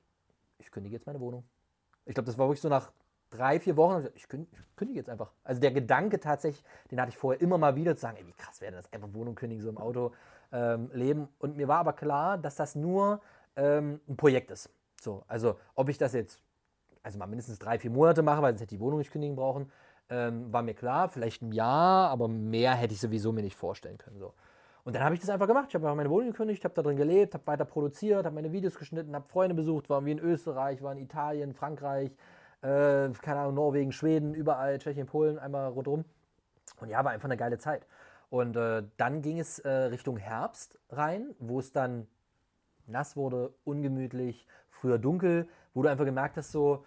ich kündige jetzt meine Wohnung. Ich glaube, das war wirklich so nach drei, vier Wochen. Ich kündige, jetzt einfach. Also der Gedanke tatsächlich, den hatte ich vorher immer mal wieder zu sagen, ey, wie krass wäre das, einfach Wohnung kündigen, so im Auto ähm, leben. Und mir war aber klar, dass das nur ähm, ein Projekt ist. So, also ob ich das jetzt, also mal mindestens drei, vier Monate mache, weil sonst hätte ich die Wohnung nicht kündigen brauchen, ähm, war mir klar, vielleicht ein Jahr, aber mehr hätte ich sowieso mir nicht vorstellen können. So. Und dann habe ich das einfach gemacht. Ich habe einfach meine Wohnung gekündigt, habe da drin gelebt, habe weiter produziert, habe meine Videos geschnitten, habe Freunde besucht, war wie in Österreich, war in Italien, Frankreich, äh, keine Ahnung, Norwegen, Schweden, überall, Tschechien, Polen, einmal rundherum. Und ja, war einfach eine geile Zeit. Und äh, dann ging es äh, Richtung Herbst rein, wo es dann nass wurde, ungemütlich, früher dunkel, wo du einfach gemerkt hast, so,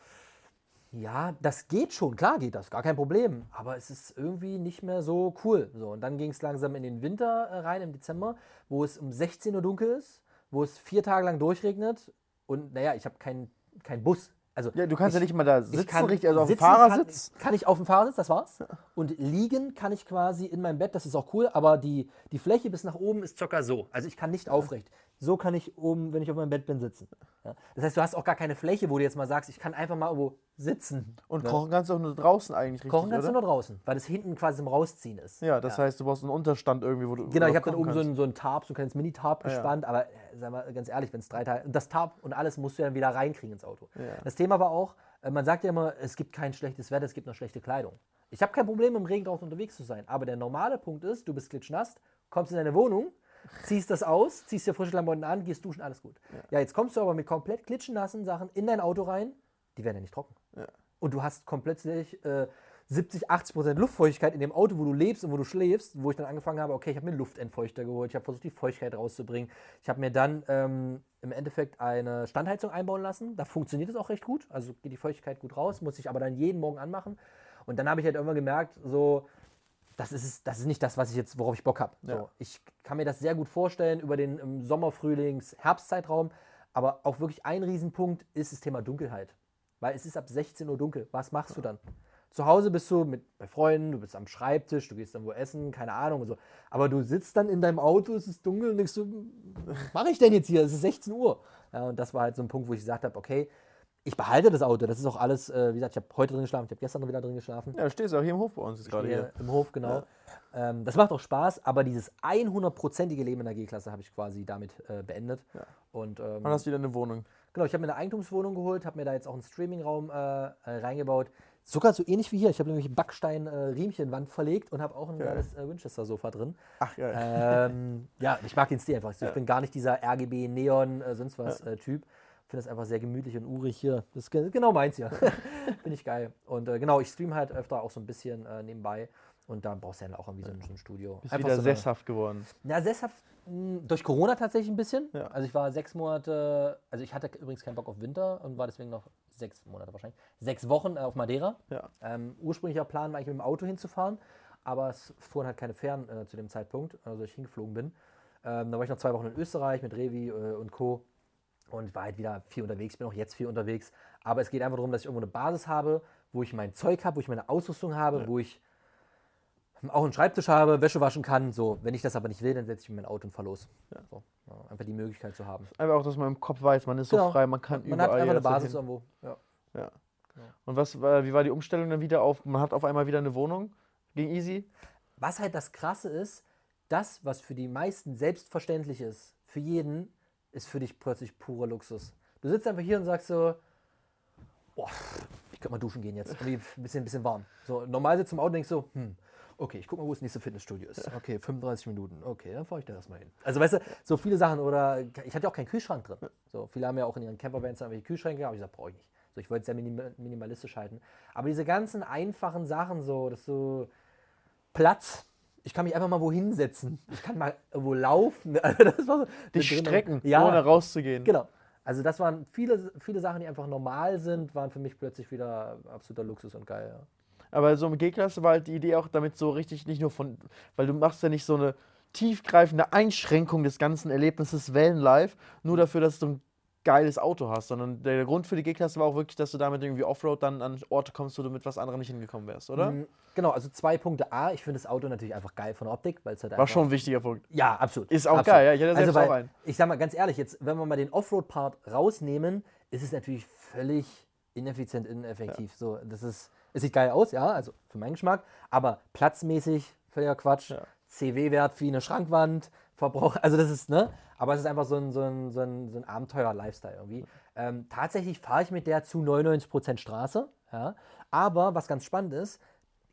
ja, das geht schon, klar geht das, gar kein Problem. Aber es ist irgendwie nicht mehr so cool. So, und dann ging es langsam in den Winter äh, rein, im Dezember, wo es um 16 Uhr dunkel ist, wo es vier Tage lang durchregnet. Und naja, ich habe keinen kein Bus. Also Ja, du kannst ich, ja nicht mal da ich sitzen, kann richtig, also auf dem Fahrersitz. Kann, kann ich auf dem Fahrersitz, das war's. Und liegen kann ich quasi in meinem Bett, das ist auch cool, aber die, die Fläche bis nach oben ist circa so. Also ich kann nicht aufrecht. So kann ich oben, wenn ich auf meinem Bett bin, sitzen. Ja. Das heißt, du hast auch gar keine Fläche, wo du jetzt mal sagst, ich kann einfach mal irgendwo sitzen. Und ne? kochen kannst du auch nur draußen eigentlich, richtig, Kochen kannst oder? du nur draußen, weil das hinten quasi zum Rausziehen ist. ja, das heißt, du brauchst einen Unterstand irgendwie, wo du Genau, ich habe dann oben so kannst. ein, so ein Tarp, so ein kleines Mini-Tarp ja. gespannt, aber äh, sag mal ganz ehrlich, wenn es drei Teile. Das Tarp und alles musst du ja dann wieder reinkriegen ins Auto. Das Thema war auch, äh, man sagt ja immer, es gibt kein schlechtes Wetter, es gibt nur schlechte Kleidung. Ich habe kein Problem, im Regen draußen unterwegs zu sein, aber der normale Punkt ist, du bist klitschnass, kommst in deine Wohnung, ziehst das aus, ziehst dir frische Klamotten an, gehst duschen, alles gut. Ja, jetzt kommst du aber mit komplett klitschnassen Sachen in dein Auto rein, die werden ja nicht trocken. Und du hast komplett äh, 70, 80 Prozent Luftfeuchtigkeit in dem Auto, wo du lebst und wo du schläfst, wo ich dann angefangen habe, okay, ich habe mir einen Luftentfeuchter geholt, ich habe versucht, die Feuchtigkeit rauszubringen. Ich habe mir dann ähm, im Endeffekt eine Standheizung einbauen lassen. Da funktioniert es auch recht gut, also geht die Feuchtigkeit gut raus, muss ich aber dann jeden Morgen anmachen. Und dann habe ich halt irgendwann gemerkt, so, das ist, das ist nicht das, was ich jetzt, worauf ich Bock habe. Ja. So, ich kann mir das sehr gut vorstellen über den Sommer, Frühlings, Herbstzeitraum. Aber auch wirklich ein Riesenpunkt ist das Thema Dunkelheit. Weil es ist ab 16 Uhr dunkel. Was machst du dann? Zu Hause bist du mit, bei Freunden, du bist am Schreibtisch, du gehst irgendwo essen, keine Ahnung und so. Aber du sitzt dann in deinem Auto, es ist dunkel und denkst so, was mache ich denn jetzt hier? Es ist 16 Uhr. Ja, und das war halt so ein Punkt, wo ich gesagt habe, okay, ich behalte das Auto. Das ist auch alles, äh, wie gesagt, ich habe heute drin geschlafen, ich habe gestern noch wieder drin geschlafen. Ja, du stehst auch hier im Hof bei uns jetzt gerade Hier im Hof, genau. Ähm, das macht auch Spaß, aber dieses 100%ige Leben in der G-Klasse habe ich quasi damit äh, beendet. Und ähm, Wann hast du wieder eine Wohnung? genau, ich habe mir eine Eigentumswohnung geholt, habe mir da jetzt auch einen Streamingraum äh, äh, reingebaut. Sogar so ähnlich wie hier. Ich habe nämlich Backstein-Riemchenwand verlegt und habe auch ein geiles äh, Winchester-Sofa drin. Ach, ja. Ähm, ja, ich mag den Stil einfach. Ich bin gar nicht dieser RGB, Neon, äh, sonst was äh, Typ. Finde das einfach sehr gemütlich und urig hier. Das ist ge- genau meins hier. Finde ich geil. Und äh, genau, ich stream halt öfter auch so ein bisschen äh, nebenbei. Und da brauchst du ja auch irgendwie so ein, so ein Studio. Bist Einfach wieder so sesshaft geworden. ja, sesshaft mh, durch Corona tatsächlich ein bisschen. Ja. Also ich war sechs Monate, also ich hatte übrigens keinen Bock auf Winter und war deswegen noch sechs Monate wahrscheinlich, sechs Wochen äh, auf Madeira. Ja. Ähm, ursprünglicher Plan war eigentlich mit dem Auto hinzufahren, aber es fuhren halt keine Fähren äh, zu dem Zeitpunkt, also ich hingeflogen bin. Ähm, da war ich noch zwei Wochen in Österreich mit Revi äh, und Co. Und war halt wieder viel unterwegs, bin auch jetzt viel unterwegs. Aber es geht einfach darum, dass ich irgendwo eine Basis habe, wo ich mein Zeug habe, wo ich meine Ausrüstung habe, wo ich auch einen Schreibtisch habe, Wäsche waschen kann. So, wenn ich das aber nicht will, dann setze ich mir mein Auto und fahre los. So, ja, einfach die Möglichkeit zu haben. Einfach auch, dass man im Kopf weiß, man ist so Genau. frei, man kann Man hat überall einfach eine Basis hin. irgendwo. Ja. Ja. Und was, war- wie war die Umstellung dann wieder auf, man hat auf einmal wieder eine Wohnung? Ging easy? Was halt das Krasse ist, das, was für die meisten selbstverständlich ist, für jeden, ist für dich plötzlich purer Luxus. Du sitzt einfach hier und sagst so, boah, ich könnte mal duschen gehen jetzt. Ein bisschen, ein bisschen warm. So, normal sitzt du im Auto und denkst so, hm, okay, ich guck mal, wo das nächste Fitnessstudio ist. Okay, 35 Minuten. Okay, dann fahre ich da erstmal hin. Also weißt du, so viele Sachen oder ich hatte ja auch keinen Kühlschrank drin. So, viele haben ja auch in ihren Campervans irgendwelche Kühlschränke, aber ich gesagt, brauche ich nicht. So, ich wollte es sehr minim minimalistisch halten. Aber diese ganzen einfachen Sachen, so, dass du Platz. Ich kann mich einfach mal wohin setzen. Ich kann mal irgendwo laufen. Also das war so, Dich strecken, ja, ohne rauszugehen. Genau. Also das waren viele, viele Sachen, die einfach normal sind, waren für mich plötzlich wieder absoluter Luxus und geil. Ja. Aber so im G-Klasse war halt die Idee auch damit so richtig nicht nur von, weil du machst ja nicht so eine tiefgreifende Einschränkung des ganzen Erlebnisses Wellenlife, nur dafür, dass du ein geiles Auto hast, sondern der Grund für die G-Klasse war auch wirklich, dass du damit irgendwie Offroad dann an Orte kommst, wo du mit was anderem nicht hingekommen wärst, oder? Mhm. Genau, also zwei Punkte. A, ich finde das Auto natürlich einfach geil von der Optik, weil es halt War einfach schon ein wichtiger Punkt. Ja, absolut. Ist auch absolut. geil, ja, ich hätte also selbst auch weil. Ich sag mal ganz ehrlich, jetzt, wenn wir mal den Offroad-Part rausnehmen, ist es natürlich völlig ineffizient, ineffektiv. So, das ist, es sieht geil aus, ja, also für meinen Geschmack, aber platzmäßig völliger Quatsch. CW-Wert wie eine Schrankwand, Verbrauch, also das ist, ne? Aber es ist einfach so ein, so ein, so ein, so ein Abenteuer-Lifestyle irgendwie. Ähm, tatsächlich fahre ich mit der zu 99% Straße, ja. Aber was ganz spannend ist,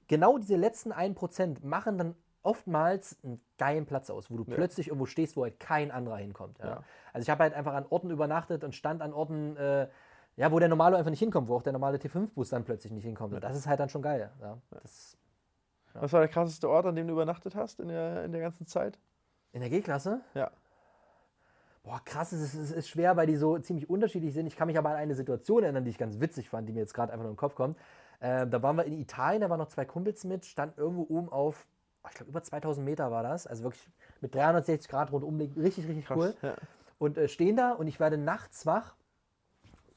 genau diese letzten 1% machen dann oftmals einen geilen Platz aus, wo du plötzlich irgendwo stehst, wo halt kein anderer hinkommt. Ja. Also ich habe halt einfach an Orten übernachtet und stand an Orten, äh, ja, wo der Normale einfach nicht hinkommt, wo auch der normale T5-Bus dann plötzlich nicht hinkommt. Und das ist halt dann schon geil. Ja. Das, Was war der krasseste Ort, an dem du übernachtet hast in der, in der ganzen Zeit? in der G-Klasse? Ja. Boah, krass, es ist, es ist schwer, weil die so ziemlich unterschiedlich sind. Ich kann mich aber an eine Situation erinnern, die ich ganz witzig fand, die mir jetzt gerade einfach nur in den Kopf kommt. Äh, da waren wir in Italien, da waren noch zwei Kumpels mit, standen irgendwo oben auf, ich glaube über 2000 Meter war das, also wirklich mit 360 Grad rundum, richtig, richtig cool. ja. Und äh, stehen da und ich werde nachts wach,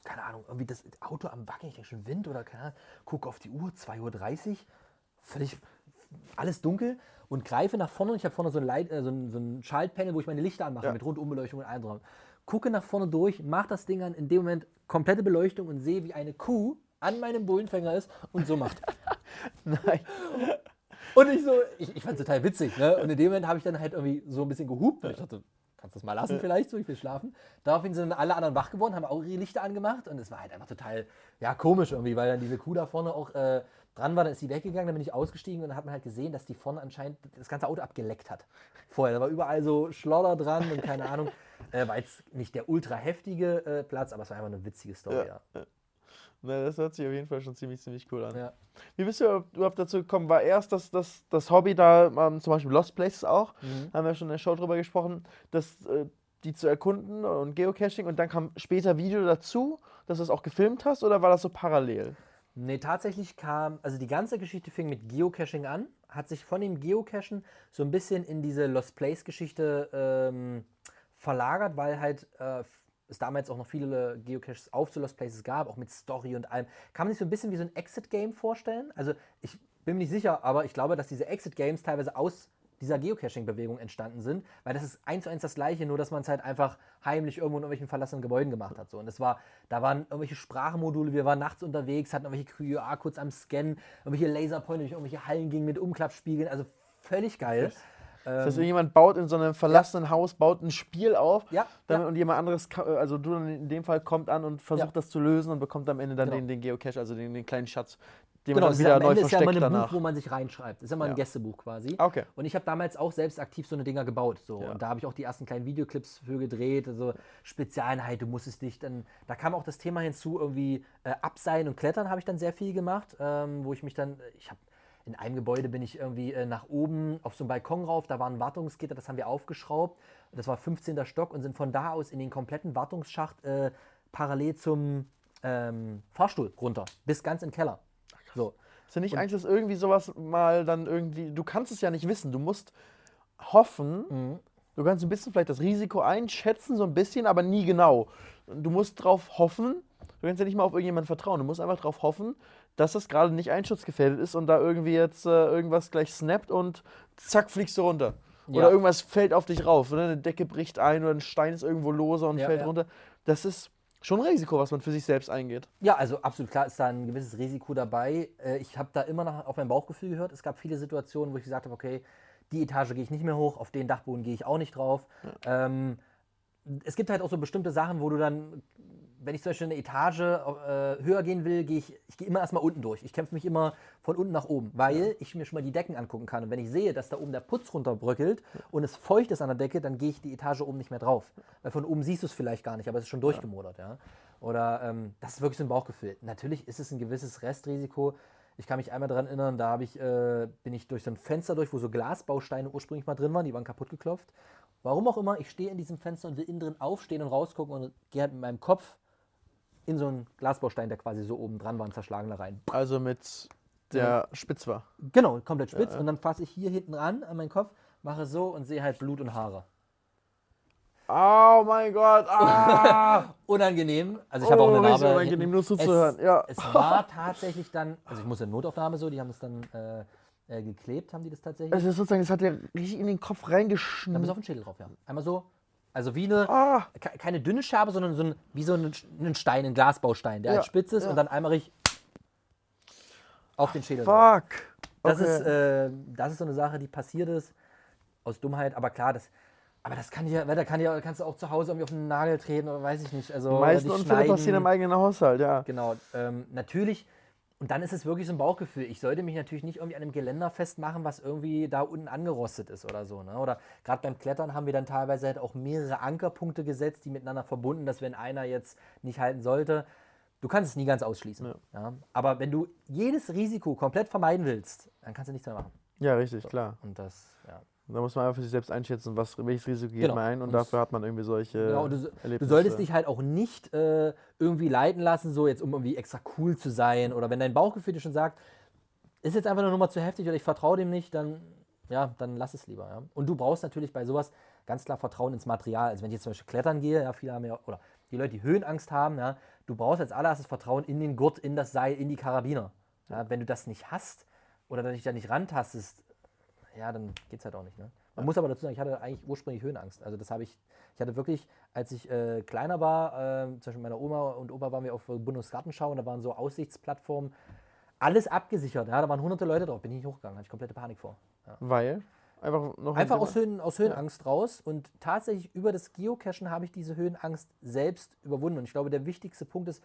keine Ahnung, irgendwie das Auto am Wackeln, ich denke schon Wind oder keine Ahnung, gucke auf die Uhr, 2.30 Uhr, völlig alles dunkel und greife nach vorne. Ich habe vorne so ein, Light, äh, so, ein, so ein Schaltpanel, wo ich meine Lichter anmache Ja. mit Rundumbeleuchtung und allem dran. Gucke nach vorne durch, mache das Ding an, in dem Moment komplette Beleuchtung und sehe, wie eine Kuh an meinem Bullenfänger ist und so macht. Nein. Und ich so, ich, ich fand es total witzig. Ne? Und in dem Moment habe ich dann halt irgendwie so ein bisschen gehupt, weil ich dachte, kannst du das mal lassen vielleicht so, ich will schlafen. Daraufhin sind dann alle anderen wach geworden, haben auch ihre Lichter angemacht und es war halt einfach total, ja, komisch irgendwie, weil dann diese Kuh da vorne auch äh, dran war, dann ist sie weggegangen, dann bin ich ausgestiegen und dann hat man halt gesehen, dass die vorne anscheinend das ganze Auto abgeleckt hat. Vorher, da war überall so Schlodder dran und keine Ahnung. Äh, war jetzt nicht der ultra heftige äh, Platz, aber es war einfach eine witzige Story, ja. Ja. Na, das hört sich auf jeden Fall schon ziemlich, ziemlich cool an. Ja. Wie bist du überhaupt dazu gekommen? War erst das, das, das Hobby da, ähm, zum Beispiel Lost Places auch, Mhm. haben wir schon in der Show drüber gesprochen, dass, äh, die zu erkunden und Geocaching und dann kam später Video dazu, dass du es auch gefilmt hast oder war das so parallel? Nee, tatsächlich kam, also die ganze Geschichte fing mit Geocaching an, hat sich von dem Geocachen so ein bisschen in diese Lost Place-Geschichte ähm, verlagert, weil halt äh, es damals auch noch viele Geocaches auf so Lost Places gab, auch mit Story und allem. Kann man sich so ein bisschen wie so ein Exit-Game vorstellen? Also ich bin mir nicht sicher, aber ich glaube, dass diese Exit-Games teilweise aus dieser Geocaching-Bewegung entstanden sind, weil das ist eins zu eins das gleiche, nur dass man es halt einfach heimlich irgendwo in irgendwelchen verlassenen Gebäuden gemacht hat. So. Und das war, da waren irgendwelche Sprachmodule, wir waren nachts unterwegs, hatten irgendwelche QR-Codes am Scannen, irgendwelche Laserpointer, durch irgendwelche Hallen gingen mit Umklappspiegeln, also völlig geil. Das heißt, irgendjemand baut in so einem verlassenen Haus, baut ein Spiel auf Ja, dann, ja. und jemand anderes, ka- also du in dem Fall, kommt an und versucht Ja. das zu lösen und bekommt am Ende dann Genau. den, den Geocache, also den, den kleinen Schatz, den Genau, man ist ja, wieder am neu Ende ist ja immer versteckt ein danach. Buch, wo man sich reinschreibt. Ist ja mal Ja. ein Gästebuch quasi. Okay. Und ich habe damals auch selbst aktiv so eine Dinger gebaut. So. Ja. Und da habe ich auch die ersten kleinen Videoclips für gedreht. Also Spezialeinheit, du musstest dich dann. Da kam auch das Thema hinzu, irgendwie äh, Abseilen und Klettern habe ich dann sehr viel gemacht, ähm, wo ich mich dann. Ich habe. In einem Gebäude bin ich irgendwie äh, nach oben auf so einen Balkon rauf, da war ein Wartungsgitter, das haben wir aufgeschraubt. Das war 15. Stock und sind von da aus in den kompletten Wartungsschacht äh, parallel zum ähm, Fahrstuhl runter, bis ganz in den Keller. So. Ist ja nicht eigentlich, dass irgendwie sowas mal dann irgendwie, du kannst es ja nicht wissen, du musst hoffen, Mhm. du kannst ein bisschen vielleicht das Risiko einschätzen, so ein bisschen, aber nie genau. Du musst drauf hoffen, du kannst ja nicht mal auf irgendjemanden vertrauen, du musst einfach drauf hoffen, dass das gerade nicht einschutzgefährdet ist und da irgendwie jetzt äh, irgendwas gleich snappt und zack, fliegst du runter. Ja. Oder irgendwas fällt auf dich rauf, oder eine Decke bricht ein oder ein Stein ist irgendwo lose und Ja, fällt ja. runter. Das ist schon ein Risiko, was man für sich selbst eingeht. Ja, also absolut klar ist da ein gewisses Risiko dabei. Äh, Ich habe da immer noch auf mein Bauchgefühl gehört. Es gab viele Situationen, wo ich gesagt habe, okay, die Etage gehe ich nicht mehr hoch, auf den Dachboden gehe ich auch nicht drauf. Ähm, es gibt halt auch so bestimmte Sachen, wo du dann, wenn ich zum Beispiel eine Etage äh, höher gehen will, gehe ich, ich gehe immer erstmal unten durch. Ich kämpfe mich immer von unten nach oben, weil ich mir schon mal die Decken angucken kann. Und wenn ich sehe, dass da oben der Putz runterbröckelt und es feucht ist an der Decke, dann gehe ich die Etage oben nicht mehr drauf. Weil von oben siehst du es vielleicht gar nicht, aber es ist schon durchgemodert. Ja? Oder ähm, das ist wirklich so ein Bauchgefühl. Natürlich ist es ein gewisses Restrisiko. Ich kann mich einmal daran erinnern, da ich, äh, bin ich durch so ein Fenster durch, wo so Glasbausteine ursprünglich mal drin waren, die waren kaputt geklopft. Warum auch immer, ich stehe in diesem Fenster und will innen drin aufstehen und rausgucken und gehe halt mit meinem Kopf in so einen Glasbaustein, der quasi so oben dran war, und zerschlagen da rein. Also mit der spitz war. Genau, komplett spitz. Und dann fasse ich hier hinten ran an meinen Kopf, mache so und sehe halt Blut und Haare. Oh mein Gott, ah! Unangenehm. Also ich habe auch Oh, eine richtig Narbe. unangenehm, hinten. nur zuzuhören, Es, ja. es war tatsächlich dann, also ich musste in Notaufnahme so, die haben das dann äh, äh, geklebt, haben die das tatsächlich. Also sozusagen, es hat ja richtig in den Kopf Da ist reingeschnitten. auf den Schädel drauf, ja. Einmal so. Also wie eine, Ah, ke- keine dünne Scherbe, sondern so ein, wie so ein, ein Stein, ein Glasbaustein, der Ja, halt spitz ist ja. und dann einmal richtig auf den Schädel fuck. Das, Okay. ist, äh, das ist so eine Sache, die passiert ist aus Dummheit, aber klar, das, aber das kann ja, da kann ja, kannst du auch zu Hause irgendwie auf einen Nagel treten oder weiß ich nicht. Also, Die meisten Unfälle passieren im eigenen Haushalt, ja. Genau, ähm, natürlich. Und dann ist es wirklich so ein Bauchgefühl. Ich sollte mich natürlich nicht irgendwie an einem Geländer festmachen, was irgendwie da unten angerostet ist oder so. Ne? Oder gerade beim Klettern haben wir dann teilweise halt auch mehrere Ankerpunkte gesetzt, die miteinander verbunden, dass wenn einer jetzt nicht halten sollte, du kannst es nie ganz ausschließen. Ja. Aber wenn du jedes Risiko komplett vermeiden willst, dann kannst du nichts mehr machen. Ja, richtig, klar. Und das, ja. Da muss man einfach für sich selbst einschätzen, was, welches Risiko geht Genau. man ein und, Und dafür hat man irgendwie solche Genau, du, du Erlebnisse. solltest dich halt auch nicht äh, irgendwie leiten lassen, so jetzt um irgendwie extra cool zu sein. Oder wenn dein Bauchgefühl dir schon sagt, ist jetzt einfach eine Nummer zu heftig oder ich vertraue dem nicht, dann, ja, dann lass es lieber. Ja. Und du brauchst natürlich bei sowas ganz klar Vertrauen ins Material. Also wenn ich jetzt zum Beispiel klettern gehe, ja, viele haben ja, oder die Leute, die Höhenangst haben, ja, du brauchst als allererstes Vertrauen in den Gurt, in das Seil, in die Karabiner. Ja, wenn du das nicht hast oder dich da nicht rantastest, ja, dann geht es halt auch nicht. Ne? Man muss aber dazu sagen, ich hatte eigentlich ursprünglich Höhenangst. Also das habe ich, ich hatte wirklich, als ich äh, kleiner war, äh, zum Beispiel meiner Oma und Opa waren wir auf Bundesgartenschau und da waren so Aussichtsplattformen, alles abgesichert. Ja, da waren hunderte Leute drauf, bin ich nicht hochgegangen, hatte ich komplette Panik vor. Ja. Weil? Einfach, noch Einfach aus, Höhen, aus Höhenangst ja. raus und tatsächlich über das Geocachen habe ich diese Höhenangst selbst überwunden. Und ich glaube, der wichtigste Punkt ist,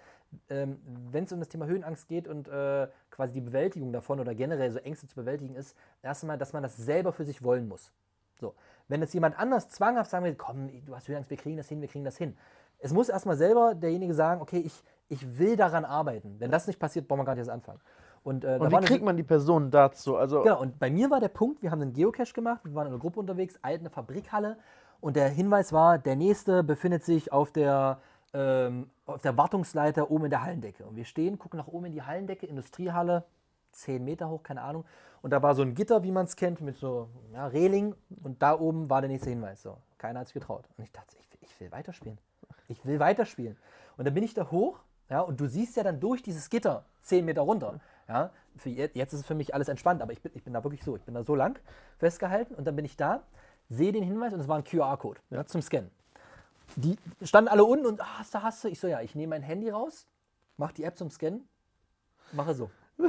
ähm, wenn es um das Thema Höhenangst geht und äh, quasi die Bewältigung davon oder generell so Ängste zu bewältigen ist, erstmal, dass man das selber für sich wollen muss. So. Wenn jetzt jemand anders zwanghaft sagen will, komm, du hast Höhenangst, wir kriegen das hin, wir kriegen das hin. Es muss erstmal selber derjenige sagen, okay, ich, ich will daran arbeiten. Wenn das nicht passiert, brauchen wir gar nicht erst anfangen. Und, äh, und wie kriegt man die Person dazu? Also genau, und bei mir war der Punkt, wir haben einen Geocache gemacht, wir waren in einer Gruppe unterwegs, alte Fabrikhalle und der Hinweis war, der nächste befindet sich auf der, ähm, auf der Wartungsleiter oben in der Hallendecke. Und wir stehen, gucken nach oben in die Hallendecke, Industriehalle, 10 Meter hoch, keine Ahnung. Und da war so ein Gitter, wie man es kennt, mit so ja, Reling. Und da oben war der nächste Hinweis. So, keiner hat sich getraut. Und ich dachte, ich, ich will weiterspielen. Ich will weiterspielen. Und dann bin ich da hoch, ja, und du siehst ja dann durch dieses Gitter 10 Meter runter. Ja, für jetzt, jetzt ist es für mich alles entspannt, aber ich bin, ich bin da wirklich so. Ich bin da so lang festgehalten und dann bin ich da, sehe den Hinweis und es war ein QR-Code ja. zum Scannen. Die standen alle unten und ah, hast du, hast du. Ich so, ja, ich nehme mein Handy raus, mache die App zum Scannen, mache so.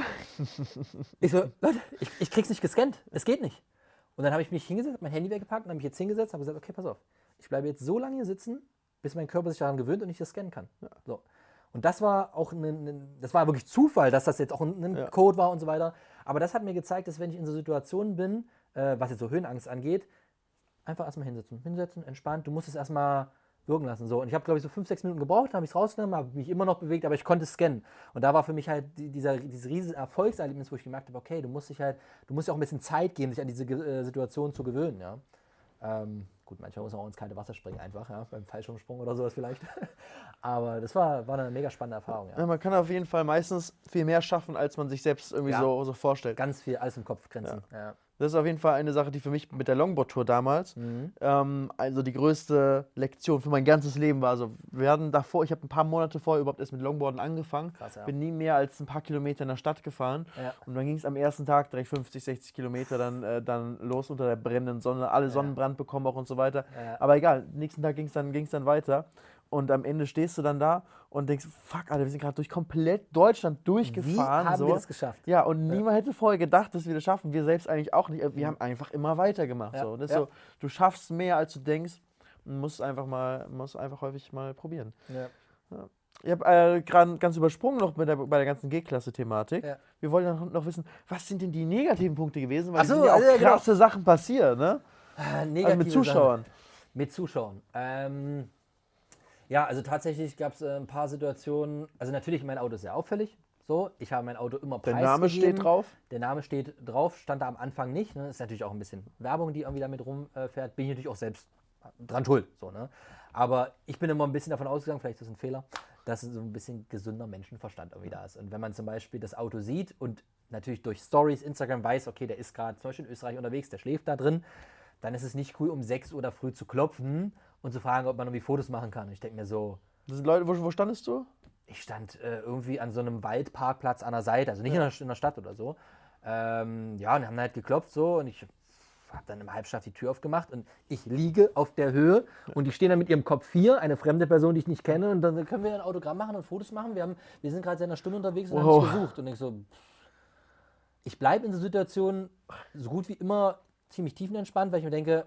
ich so, Leute, ich, ich krieg's nicht gescannt. Es geht nicht. Und dann habe ich mich hingesetzt, habe mein Handy weggepackt und habe mich jetzt hingesetzt und habe gesagt, okay, pass auf. Ich bleibe jetzt so lange hier sitzen, bis mein Körper sich daran gewöhnt und ich das scannen kann. Ja. So. Und das war auch ein, das war wirklich Zufall, dass das jetzt auch ein, ja. Code war und so weiter. Aber das hat mir gezeigt, dass wenn ich in so Situationen bin, äh, was jetzt so Höhenangst angeht, einfach erstmal hinsetzen. Hinsetzen, entspannt. Du musst es erstmal wirken lassen. So. Und ich habe, glaube ich, so fünf, sechs Minuten gebraucht, habe ich es rausgenommen, habe mich immer noch bewegt, aber ich konnte scannen. Und da war für mich halt dieser, dieses riesige Erfolgserlebnis, wo ich gemerkt habe, okay, du musst dich halt, du musst ja auch ein bisschen Zeit geben, sich an diese äh, Situation zu gewöhnen. Ja? Ähm, Gut, manchmal muss man auch ins kalte Wasser springen, einfach, ja, beim Fallschirmsprung oder sowas vielleicht. Aber das war, war eine mega spannende Erfahrung. Ja. ja. man kann auf jeden Fall meistens viel mehr schaffen, als man sich selbst irgendwie so, so vorstellt. Ganz viel, alles im Kopf grenzen. Ja. Das ist auf jeden Fall eine Sache, die für mich mit der Longboard-Tour damals, mhm. ähm, also die größte Lektion für mein ganzes Leben war. Also wir hatten davor, ich habe ein paar Monate vorher überhaupt erst mit Longboarden angefangen, Krass, ja. bin nie mehr als ein paar Kilometer in der Stadt gefahren ja. und dann ging es am ersten Tag direkt 50, 60 Kilometer dann, äh, dann los unter der brennenden Sonne, alle Sonnenbrand bekommen auch und so weiter. Aber egal, nächsten Tag ging es dann, dann weiter und am Ende stehst du dann da und denkst, fuck, Alter, wir sind gerade durch komplett Deutschland durchgefahren. Wie haben so. wir das geschafft? Ja, und ja. niemand hätte vorher gedacht, dass wir das schaffen. Wir selbst eigentlich auch nicht. Wir haben einfach immer weitergemacht. Ja. So. Das ja. so, du schaffst mehr, als du denkst. Und musst einfach mal, musst einfach häufig mal probieren. Ich habe äh, gerade ganz übersprungen noch der, bei der ganzen G-Klasse-Thematik. Wir wollen noch, noch, wissen, was sind denn die negativen Punkte gewesen? Weil so, sind ja auch also, krasse genau. Sachen passiert, ne? Äh, also mit Zuschauern. Sachen. Mit Zuschauern. Ähm, ja, also tatsächlich gab es äh, ein paar Situationen. Also natürlich, mein Auto ist sehr auffällig. So, ich habe mein Auto immer preisgegeben. Der Name steht drauf? Der Name steht drauf, stand da am Anfang nicht. Ne? Ist natürlich auch ein bisschen Werbung, die irgendwie damit rumfährt. Bin ich natürlich auch selbst dran schuld. So, ne? Aber ich bin immer ein bisschen davon ausgegangen, vielleicht ist das ein Fehler, dass so ein bisschen gesunder Menschenverstand irgendwie da ist. Und wenn man zum Beispiel das Auto sieht und natürlich durch Stories, Instagram weiß, okay, der ist gerade zum Beispiel in Österreich unterwegs, der schläft da drin, dann ist es nicht cool, um 6 Uhr da früh zu klopfen und zu fragen, ob man irgendwie Fotos machen kann. ich denke mir so. Das sind Leute, wo, wo standest du? Ich stand äh, irgendwie an so einem Waldparkplatz an der Seite, also nicht ja. in, der, in, der, Stadt oder so. Ähm, ja, und haben halt geklopft so und ich habe dann im Halbschlaf die Tür aufgemacht und ich liege auf der Höhe und die stehen dann mit ihrem Kopf hier, eine fremde Person, die ich nicht kenne und dann können wir ein Autogramm machen und Fotos machen. Wir, haben, wir sind gerade seit einer Stunde unterwegs und oh. haben dich gesucht und ich so, ich bleibe in der Situation so gut wie immer ziemlich tiefenentspannt, weil ich mir denke,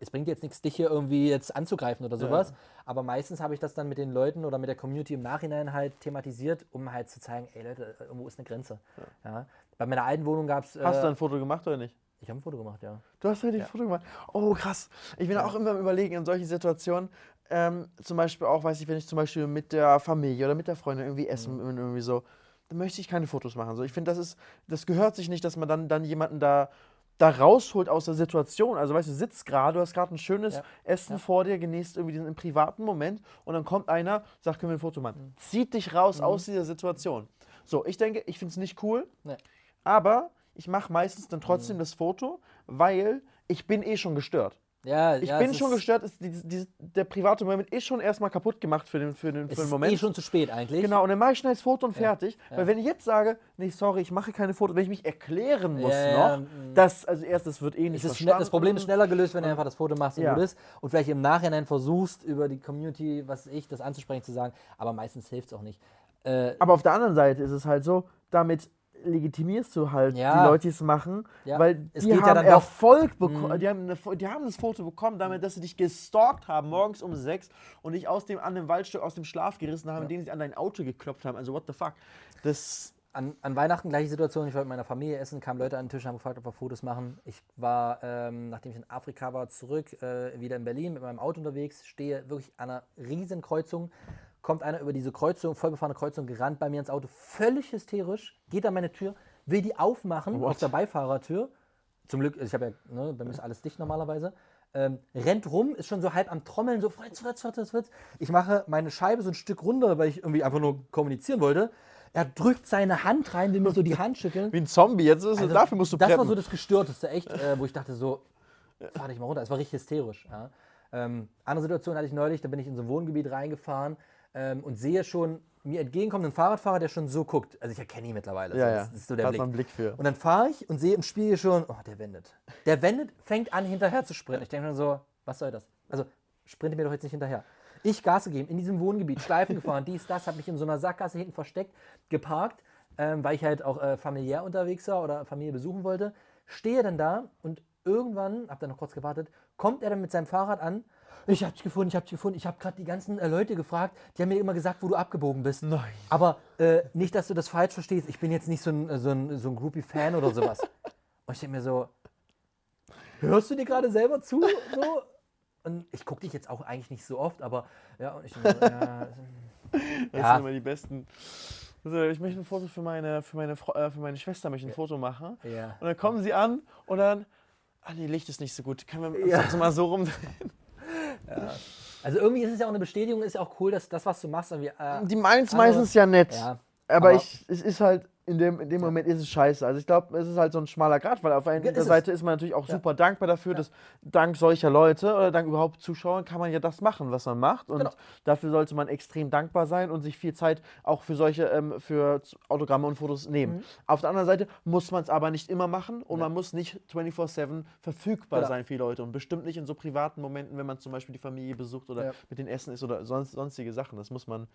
es bringt jetzt nichts, dich hier irgendwie jetzt anzugreifen oder sowas. Ja. Aber meistens habe ich das dann mit den Leuten oder mit der Community im Nachhinein halt thematisiert, um halt zu zeigen, ey Leute, irgendwo ist eine Grenze. Ja. ja. Bei meiner alten Wohnung gab es. Hast äh, du ein Foto gemacht oder nicht? Ich habe ein Foto gemacht, ja. Du hast richtig ja. ein Foto gemacht. Oh, krass. Ich bin auch immer am Überlegen in solchen Situationen. Ähm, zum Beispiel auch, weiß ich, wenn ich zum Beispiel mit der Familie oder mit der Freundin irgendwie essen, mhm. irgendwie so, dann möchte ich keine Fotos machen. So, ich finde, das ist, das gehört sich nicht, dass man dann, dann jemanden da da rausholt aus der Situation. Also weißt du, sitzt gerade, du hast gerade ein schönes ja. Essen ja. vor dir, genießt irgendwie diesen privaten Moment und dann kommt einer, sagt, können wir ein Foto machen. Mhm. Zieht dich raus mhm. aus dieser Situation. So, ich denke, ich finde es nicht cool, nee. aber ich mache meistens dann trotzdem mhm. das Foto, weil ich bin eh schon gestört. Ja, Ich ja, bin schon ist- gestört, ist, dieses, dieses, der private Moment ist schon erstmal kaputt gemacht für den, für den, für den ist Moment. eh schon zu spät eigentlich. Genau, und dann mache ich schnell das Foto und fertig. Weil wenn ich jetzt sage, nee, sorry, ich mache keine Fotos, wenn ich mich erklären muss Ja, ja, noch, das, also erst, das wird eh nicht Es ist das Problem ist schneller gelöst, wenn du einfach das Foto machst und Ja. gut ist. Und vielleicht im Nachhinein versuchst, über die Community, was ich, das anzusprechen, zu sagen. Aber meistens hilft es auch nicht. Äh, Aber auf der anderen Seite ist es halt so, damit legitimierst du halt Ja. die Leute, die es machen, Ja. weil Es die geht ja haben Mhm. Erfolg bekommen, die, haben eine, die haben das Foto bekommen, damit, dass sie dich gestalkt haben, morgens um sechs und dich aus dem, an dem Waldstück aus dem Schlaf gerissen haben, indem sie an dein Auto geklopft haben. Also what the fuck. Das, an, an Weihnachten gleiche Situation. Ich war mit meiner Familie essen, kamen Leute an den Tisch und haben gefragt, ob wir Fotos machen. Ich war, ähm, nachdem ich in Afrika war, zurück, äh, wieder in Berlin mit meinem Auto unterwegs, stehe wirklich an einer riesen Kreuzung. Kommt einer über diese Kreuzung, vollbefahrene Kreuzung, gerannt bei mir ins Auto, völlig hysterisch, geht an meine Tür, will die aufmachen What? auf der Beifahrertür. Zum Glück, ich habe ja, ne, bei mir ist alles dicht normalerweise. Ähm, rennt rum, ist schon so halb am Trommeln, so Fritz, Fritz, Fritz, Fritz. Ich mache meine Scheibe so ein Stück runter, weil ich irgendwie einfach nur kommunizieren wollte. Er drückt seine Hand rein, will mir so die Hand schütteln. wie ein Zombie, jetzt ist, Also, dafür musst du das war preppen. so das Gestörteste, echt, äh, wo ich dachte so, fahr dich mal runter. Es war richtig hysterisch. Ja. Ähm, andere Situation hatte ich neulich, da bin ich in so ein Wohngebiet reingefahren ähm, und sehe schon mir entgegenkommt ein Fahrradfahrer, der schon so guckt. Also ich erkenne ihn mittlerweile. ja, so, ja, Das ist so der Blick. einen Blick für. Und dann fahre ich und sehe im Spiegel schon, oh, der wendet. Der wendet, fängt an hinterher zu sprinten. Ich denke mir so, was soll das? Also sprinte mir doch jetzt nicht hinterher. Ich Gas gegeben, in diesem Wohngebiet, Schleifen gefahren, dies, das, habe mich in so einer Sackgasse hinten versteckt, geparkt, ähm, weil ich halt auch äh, familiär unterwegs war oder Familie besuchen wollte. Stehe dann da und irgendwann, habe dann noch kurz gewartet, kommt er dann mit seinem Fahrrad an. Ich hab dich gefunden, ich hab dich gefunden. Ich habe gerade die ganzen äh, Leute gefragt, die haben mir immer gesagt, wo du abgebogen bist. Nein. Aber äh, nicht, dass du das falsch verstehst. Ich bin jetzt nicht so ein, äh, so ein, so ein Groupie-Fan oder sowas. Und ich denke mir so, hörst du dir gerade selber zu? So? Und ich gucke dich jetzt auch eigentlich nicht so oft, aber ja, und ich denke mir so, ja, Das Ja. sind immer die besten. Also, ich möchte ein Foto für meine, für meine, äh, für meine Schwester möchte ein Foto machen. ja. Und dann kommen sie an und dann, ah nee, Licht ist nicht so gut. Können wir Ja. mal so Also irgendwie ist es ja auch eine Bestätigung, ist ja auch cool, dass das, was du machst, irgendwie. Äh, Die meinen es andere- meistens ja nett. ja, aber, aber- ich, es ist halt, in dem, in dem Moment ist es scheiße. Also ich glaube, es ist halt so ein schmaler Grad, weil auf Ja, einer ist es. Seite ist man natürlich auch Ja. super dankbar dafür, Ja. dass dank solcher Leute oder dank überhaupt Zuschauern kann man ja das machen, was man macht. Und Genau. dafür sollte man extrem dankbar sein und sich viel Zeit auch für solche, ähm, für Autogramme und Fotos nehmen. Mhm. Auf der anderen Seite muss man es aber nicht immer machen und Ja. man muss nicht 24-7 verfügbar Genau. sein für die Leute. Und bestimmt nicht in so privaten Momenten, wenn man zum Beispiel die Familie besucht oder Ja. mit den Essen ist oder sonst, sonstige Sachen. Das muss man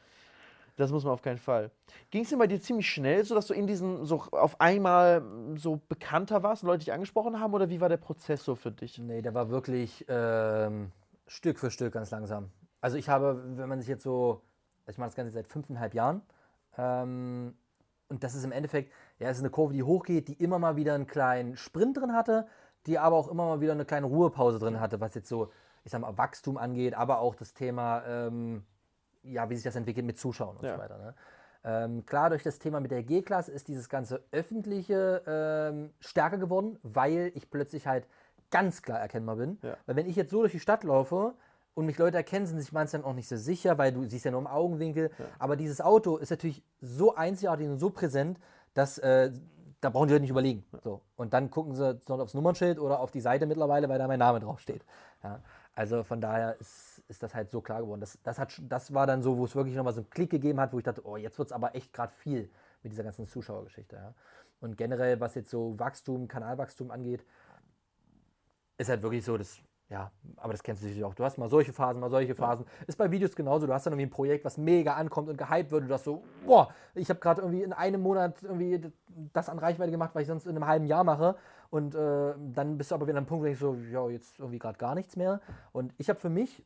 das muss man auf keinen Fall. Ging es denn bei dir ziemlich schnell, so dass du in diesem so auf einmal mm, so bekannter warst Leute dich angesprochen haben oder wie war der Prozess so für dich? Nee, der war wirklich ähm, Stück für Stück ganz langsam. Also ich habe, wenn man sich jetzt so, ich mache das Ganze seit fünfeinhalb Jahren, ähm, und das ist im Endeffekt, ja, es ist eine Kurve, die hochgeht, die immer mal wieder einen kleinen Sprint drin hatte, die aber auch immer mal wieder eine kleine Ruhepause drin hatte, was jetzt so, ich sag mal, Wachstum angeht, aber auch das Thema, ähm, ja, wie sich das entwickelt mit Zuschauern und Ja. so weiter. Ne? Ähm, klar, durch das Thema mit der G-Klasse ist dieses ganze Öffentliche ähm, stärker geworden, weil ich plötzlich halt ganz klar erkennbar bin. Ja. Weil wenn ich jetzt so durch die Stadt laufe und mich Leute erkennen, sind sich manche dann auch nicht so sicher, weil du siehst ja nur im Augenwinkel. Aber dieses Auto ist natürlich so einzigartig und so präsent, dass äh, da brauchen die Leute nicht überlegen. So. Und dann gucken sie aufs Nummernschild oder auf die Seite mittlerweile, weil da mein Name draufsteht. Ja. Also von daher ist, ist das halt so klar geworden. Das, das, hat, das war dann so, wo es wirklich nochmal so einen Klick gegeben hat, wo ich dachte, oh, jetzt wird es aber echt gerade viel mit dieser ganzen Zuschauergeschichte. Ja. Und generell, was jetzt so Wachstum, Kanalwachstum angeht, ist halt wirklich so, das, ja, aber das kennst du sicherlich auch. Du hast mal solche Phasen, mal solche Phasen. Ist bei Videos genauso. Du hast dann irgendwie ein Projekt, was mega ankommt und gehypt wird. Du hast so, boah, ich habe gerade irgendwie in einem Monat irgendwie das an Reichweite gemacht, was ich sonst in einem halben Jahr mache. Und äh, dann bist du aber wieder an einem Punkt, wo ich so, ja, jetzt irgendwie gerade gar nichts mehr. Und ich habe für mich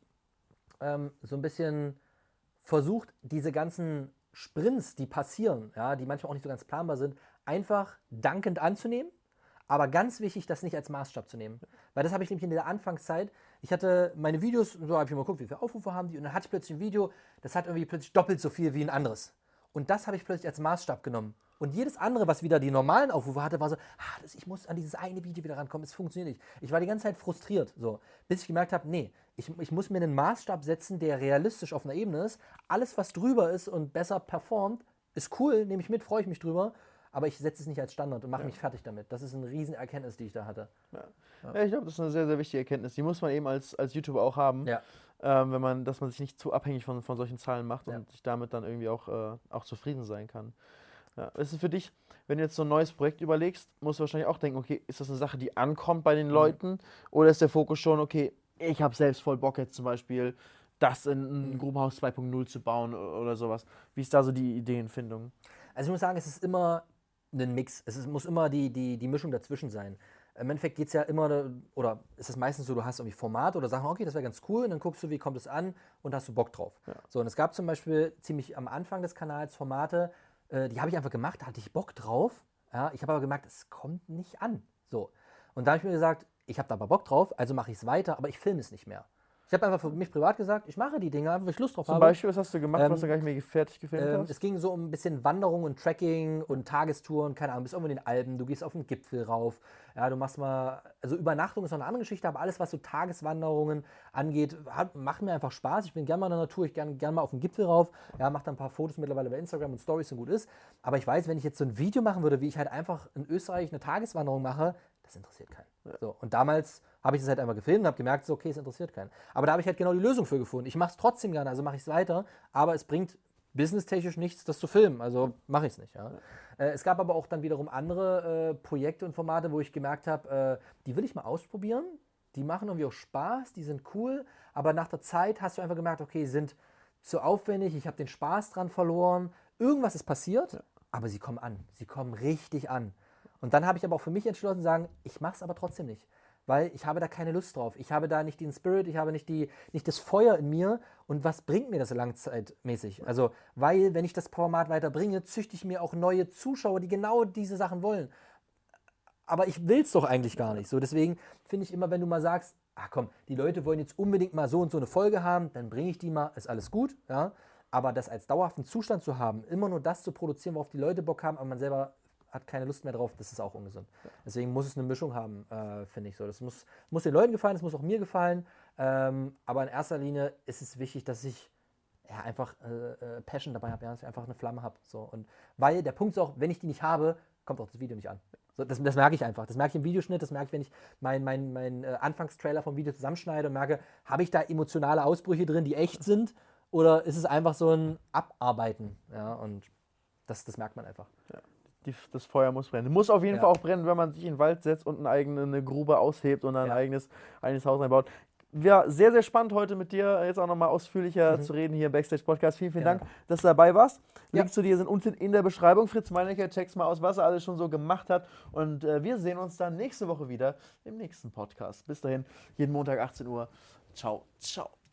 ähm, so ein bisschen versucht, diese ganzen Sprints, die passieren, ja, die manchmal auch nicht so ganz planbar sind, einfach dankend anzunehmen. Aber ganz wichtig, das nicht als Maßstab zu nehmen. Weil das habe ich nämlich in der Anfangszeit, ich hatte meine Videos, so habe ich immer geguckt, wie viele Aufrufe haben die, und dann hatte ich plötzlich ein Video, das hat irgendwie plötzlich doppelt so viel wie ein anderes. Und das habe ich plötzlich als Maßstab genommen. Und jedes andere, was wieder die normalen Aufrufe hatte, war so, ah, das, ich muss an dieses eine Video wieder rankommen, es funktioniert nicht. Ich war die ganze Zeit frustriert, so, bis ich gemerkt habe, nee, ich, ich muss mir einen Maßstab setzen, der realistisch auf einer Ebene ist. Alles, was drüber ist und besser performt, ist cool, nehme ich mit, freue ich mich drüber. Aber ich setze es nicht als Standard und mache mich fertig damit. Das ist eine riesen Erkenntnis, die ich da hatte. Ja, ich glaube, das ist eine sehr, sehr wichtige Erkenntnis. Die muss man eben als, als YouTuber auch haben, Ja. ähm, wenn man, dass man sich nicht zu abhängig von, von solchen Zahlen macht Ja. und sich damit dann irgendwie auch, äh, auch zufrieden sein kann. Ja. Ist es für dich, wenn du jetzt so ein neues Projekt überlegst, musst du wahrscheinlich auch denken, okay, ist das eine Sache, die ankommt bei Mhm. den Leuten oder ist der Fokus schon, okay, ich habe selbst voll Bock jetzt zum Beispiel, das in Mhm. ein Grubenhaus 2.0 zu bauen oder sowas. Wie ist da so die Ideenfindung? Also ich muss sagen, es ist immer ein Mix. Es ist, muss immer die, die, die Mischung dazwischen sein. Im Endeffekt geht es ja immer, oder ist es meistens so, du hast irgendwie Format oder Sachen, okay, das wäre ganz cool, und dann guckst du, wie kommt es an und hast du Bock drauf. So, und es gab zum Beispiel ziemlich am Anfang des Kanals Formate, äh, die habe ich einfach gemacht, da hatte ich Bock drauf. Ja, ich habe aber gemerkt, es kommt nicht an. So. Und da habe ich mir gesagt, ich habe da aber Bock drauf, also mache ich es weiter, aber ich filme es nicht mehr. Ich habe einfach für mich privat gesagt, ich mache die Dinge, einfach weil ich Lust drauf Zum habe. Beispiel, was hast du gemacht, Ähm, was du gar nicht mehr fertig gefilmt Ähm, hast? es ging so um ein bisschen Wanderung und Trekking und Tagestouren, keine Ahnung, bist irgendwo in den Alpen, du gehst auf den Gipfel rauf, ja, du machst mal, also Übernachtung ist noch eine andere Geschichte, aber alles, was so Tageswanderungen angeht, hat, macht mir einfach Spaß. Ich bin gerne mal in der Natur, ich gerne gern mal auf den Gipfel rauf, ja, mache dann ein paar Fotos mittlerweile bei Instagram und Stories und gut ist. Aber ich weiß, wenn ich jetzt so ein Video machen würde, wie ich halt einfach in Österreich eine Tageswanderung mache, das interessiert keinen. So, und damals habe ich das halt einmal gefilmt und habe gemerkt, so, okay, es interessiert keinen. Aber da habe ich halt genau die Lösung für gefunden. Ich mache es trotzdem gerne, also mache ich es weiter, aber es bringt businesstechnisch nichts, das zu filmen. Also mache ich es nicht. Ja. Äh, es gab aber auch dann wiederum andere äh, Projekte und Formate, wo ich gemerkt habe, äh, die will ich mal ausprobieren. Die machen irgendwie auch Spaß, die sind cool, aber nach der Zeit hast du einfach gemerkt, okay, sie sind zu aufwendig, ich habe den Spaß dran verloren. Irgendwas ist passiert, aber sie kommen an. Sie kommen richtig an. Und dann habe ich aber auch für mich entschlossen, zu sagen, ich mache es aber trotzdem nicht. Weil ich habe da keine Lust drauf. Ich habe da nicht den Spirit, ich habe nicht, die, nicht das Feuer in mir. Und was bringt mir das langzeitmäßig? Also, weil, wenn ich das Format weiterbringe, züchte ich mir auch neue Zuschauer, die genau diese Sachen wollen. Aber ich will es doch eigentlich gar nicht. So, deswegen finde ich immer, wenn du mal sagst, ach komm, die Leute wollen jetzt unbedingt mal so und so eine Folge haben, dann bringe ich die mal, ist alles gut, ja. Aber das als dauerhaften Zustand zu haben, immer nur das zu produzieren, worauf die Leute Bock haben, aber man selber hat keine Lust mehr drauf, das ist auch ungesund. Deswegen muss es eine Mischung haben, äh, finde ich so. Das muss, muss den Leuten gefallen, das muss auch mir gefallen. Ähm, aber in erster Linie ist es wichtig, dass ich ja, einfach äh, äh, Passion dabei habe, ja, dass ich einfach eine Flamme habe. So. Weil der Punkt ist auch, wenn ich die nicht habe, kommt auch das Video nicht an. So, das, das merke ich einfach. Das merke ich im Videoschnitt, das merke ich, wenn ich meinen mein, mein, äh, Anfangstrailer vom Video zusammenschneide und merke, habe ich da emotionale Ausbrüche drin, die echt sind? Oder ist es einfach so ein Abarbeiten? Ja, und das, das merkt man einfach. Die, das Feuer muss brennen. Muss auf jeden Ja. Fall auch brennen, wenn man sich in den Wald setzt und eine eigene eine Grube aushebt und dann ein Ja. eigenes, eigenes Haus einbaut. Ja, sehr, sehr spannend heute mit dir jetzt auch nochmal ausführlicher zu reden hier im Backstage Podcast. Vielen, vielen. Dank, dass du dabei warst. Links zu dir sind unten in der Beschreibung. Fritz Meinecke, check's mal aus, was er alles schon so gemacht hat. Und äh, wir sehen uns dann nächste Woche wieder im nächsten Podcast. Bis dahin, jeden Montag 18 Uhr. Ciao, ciao.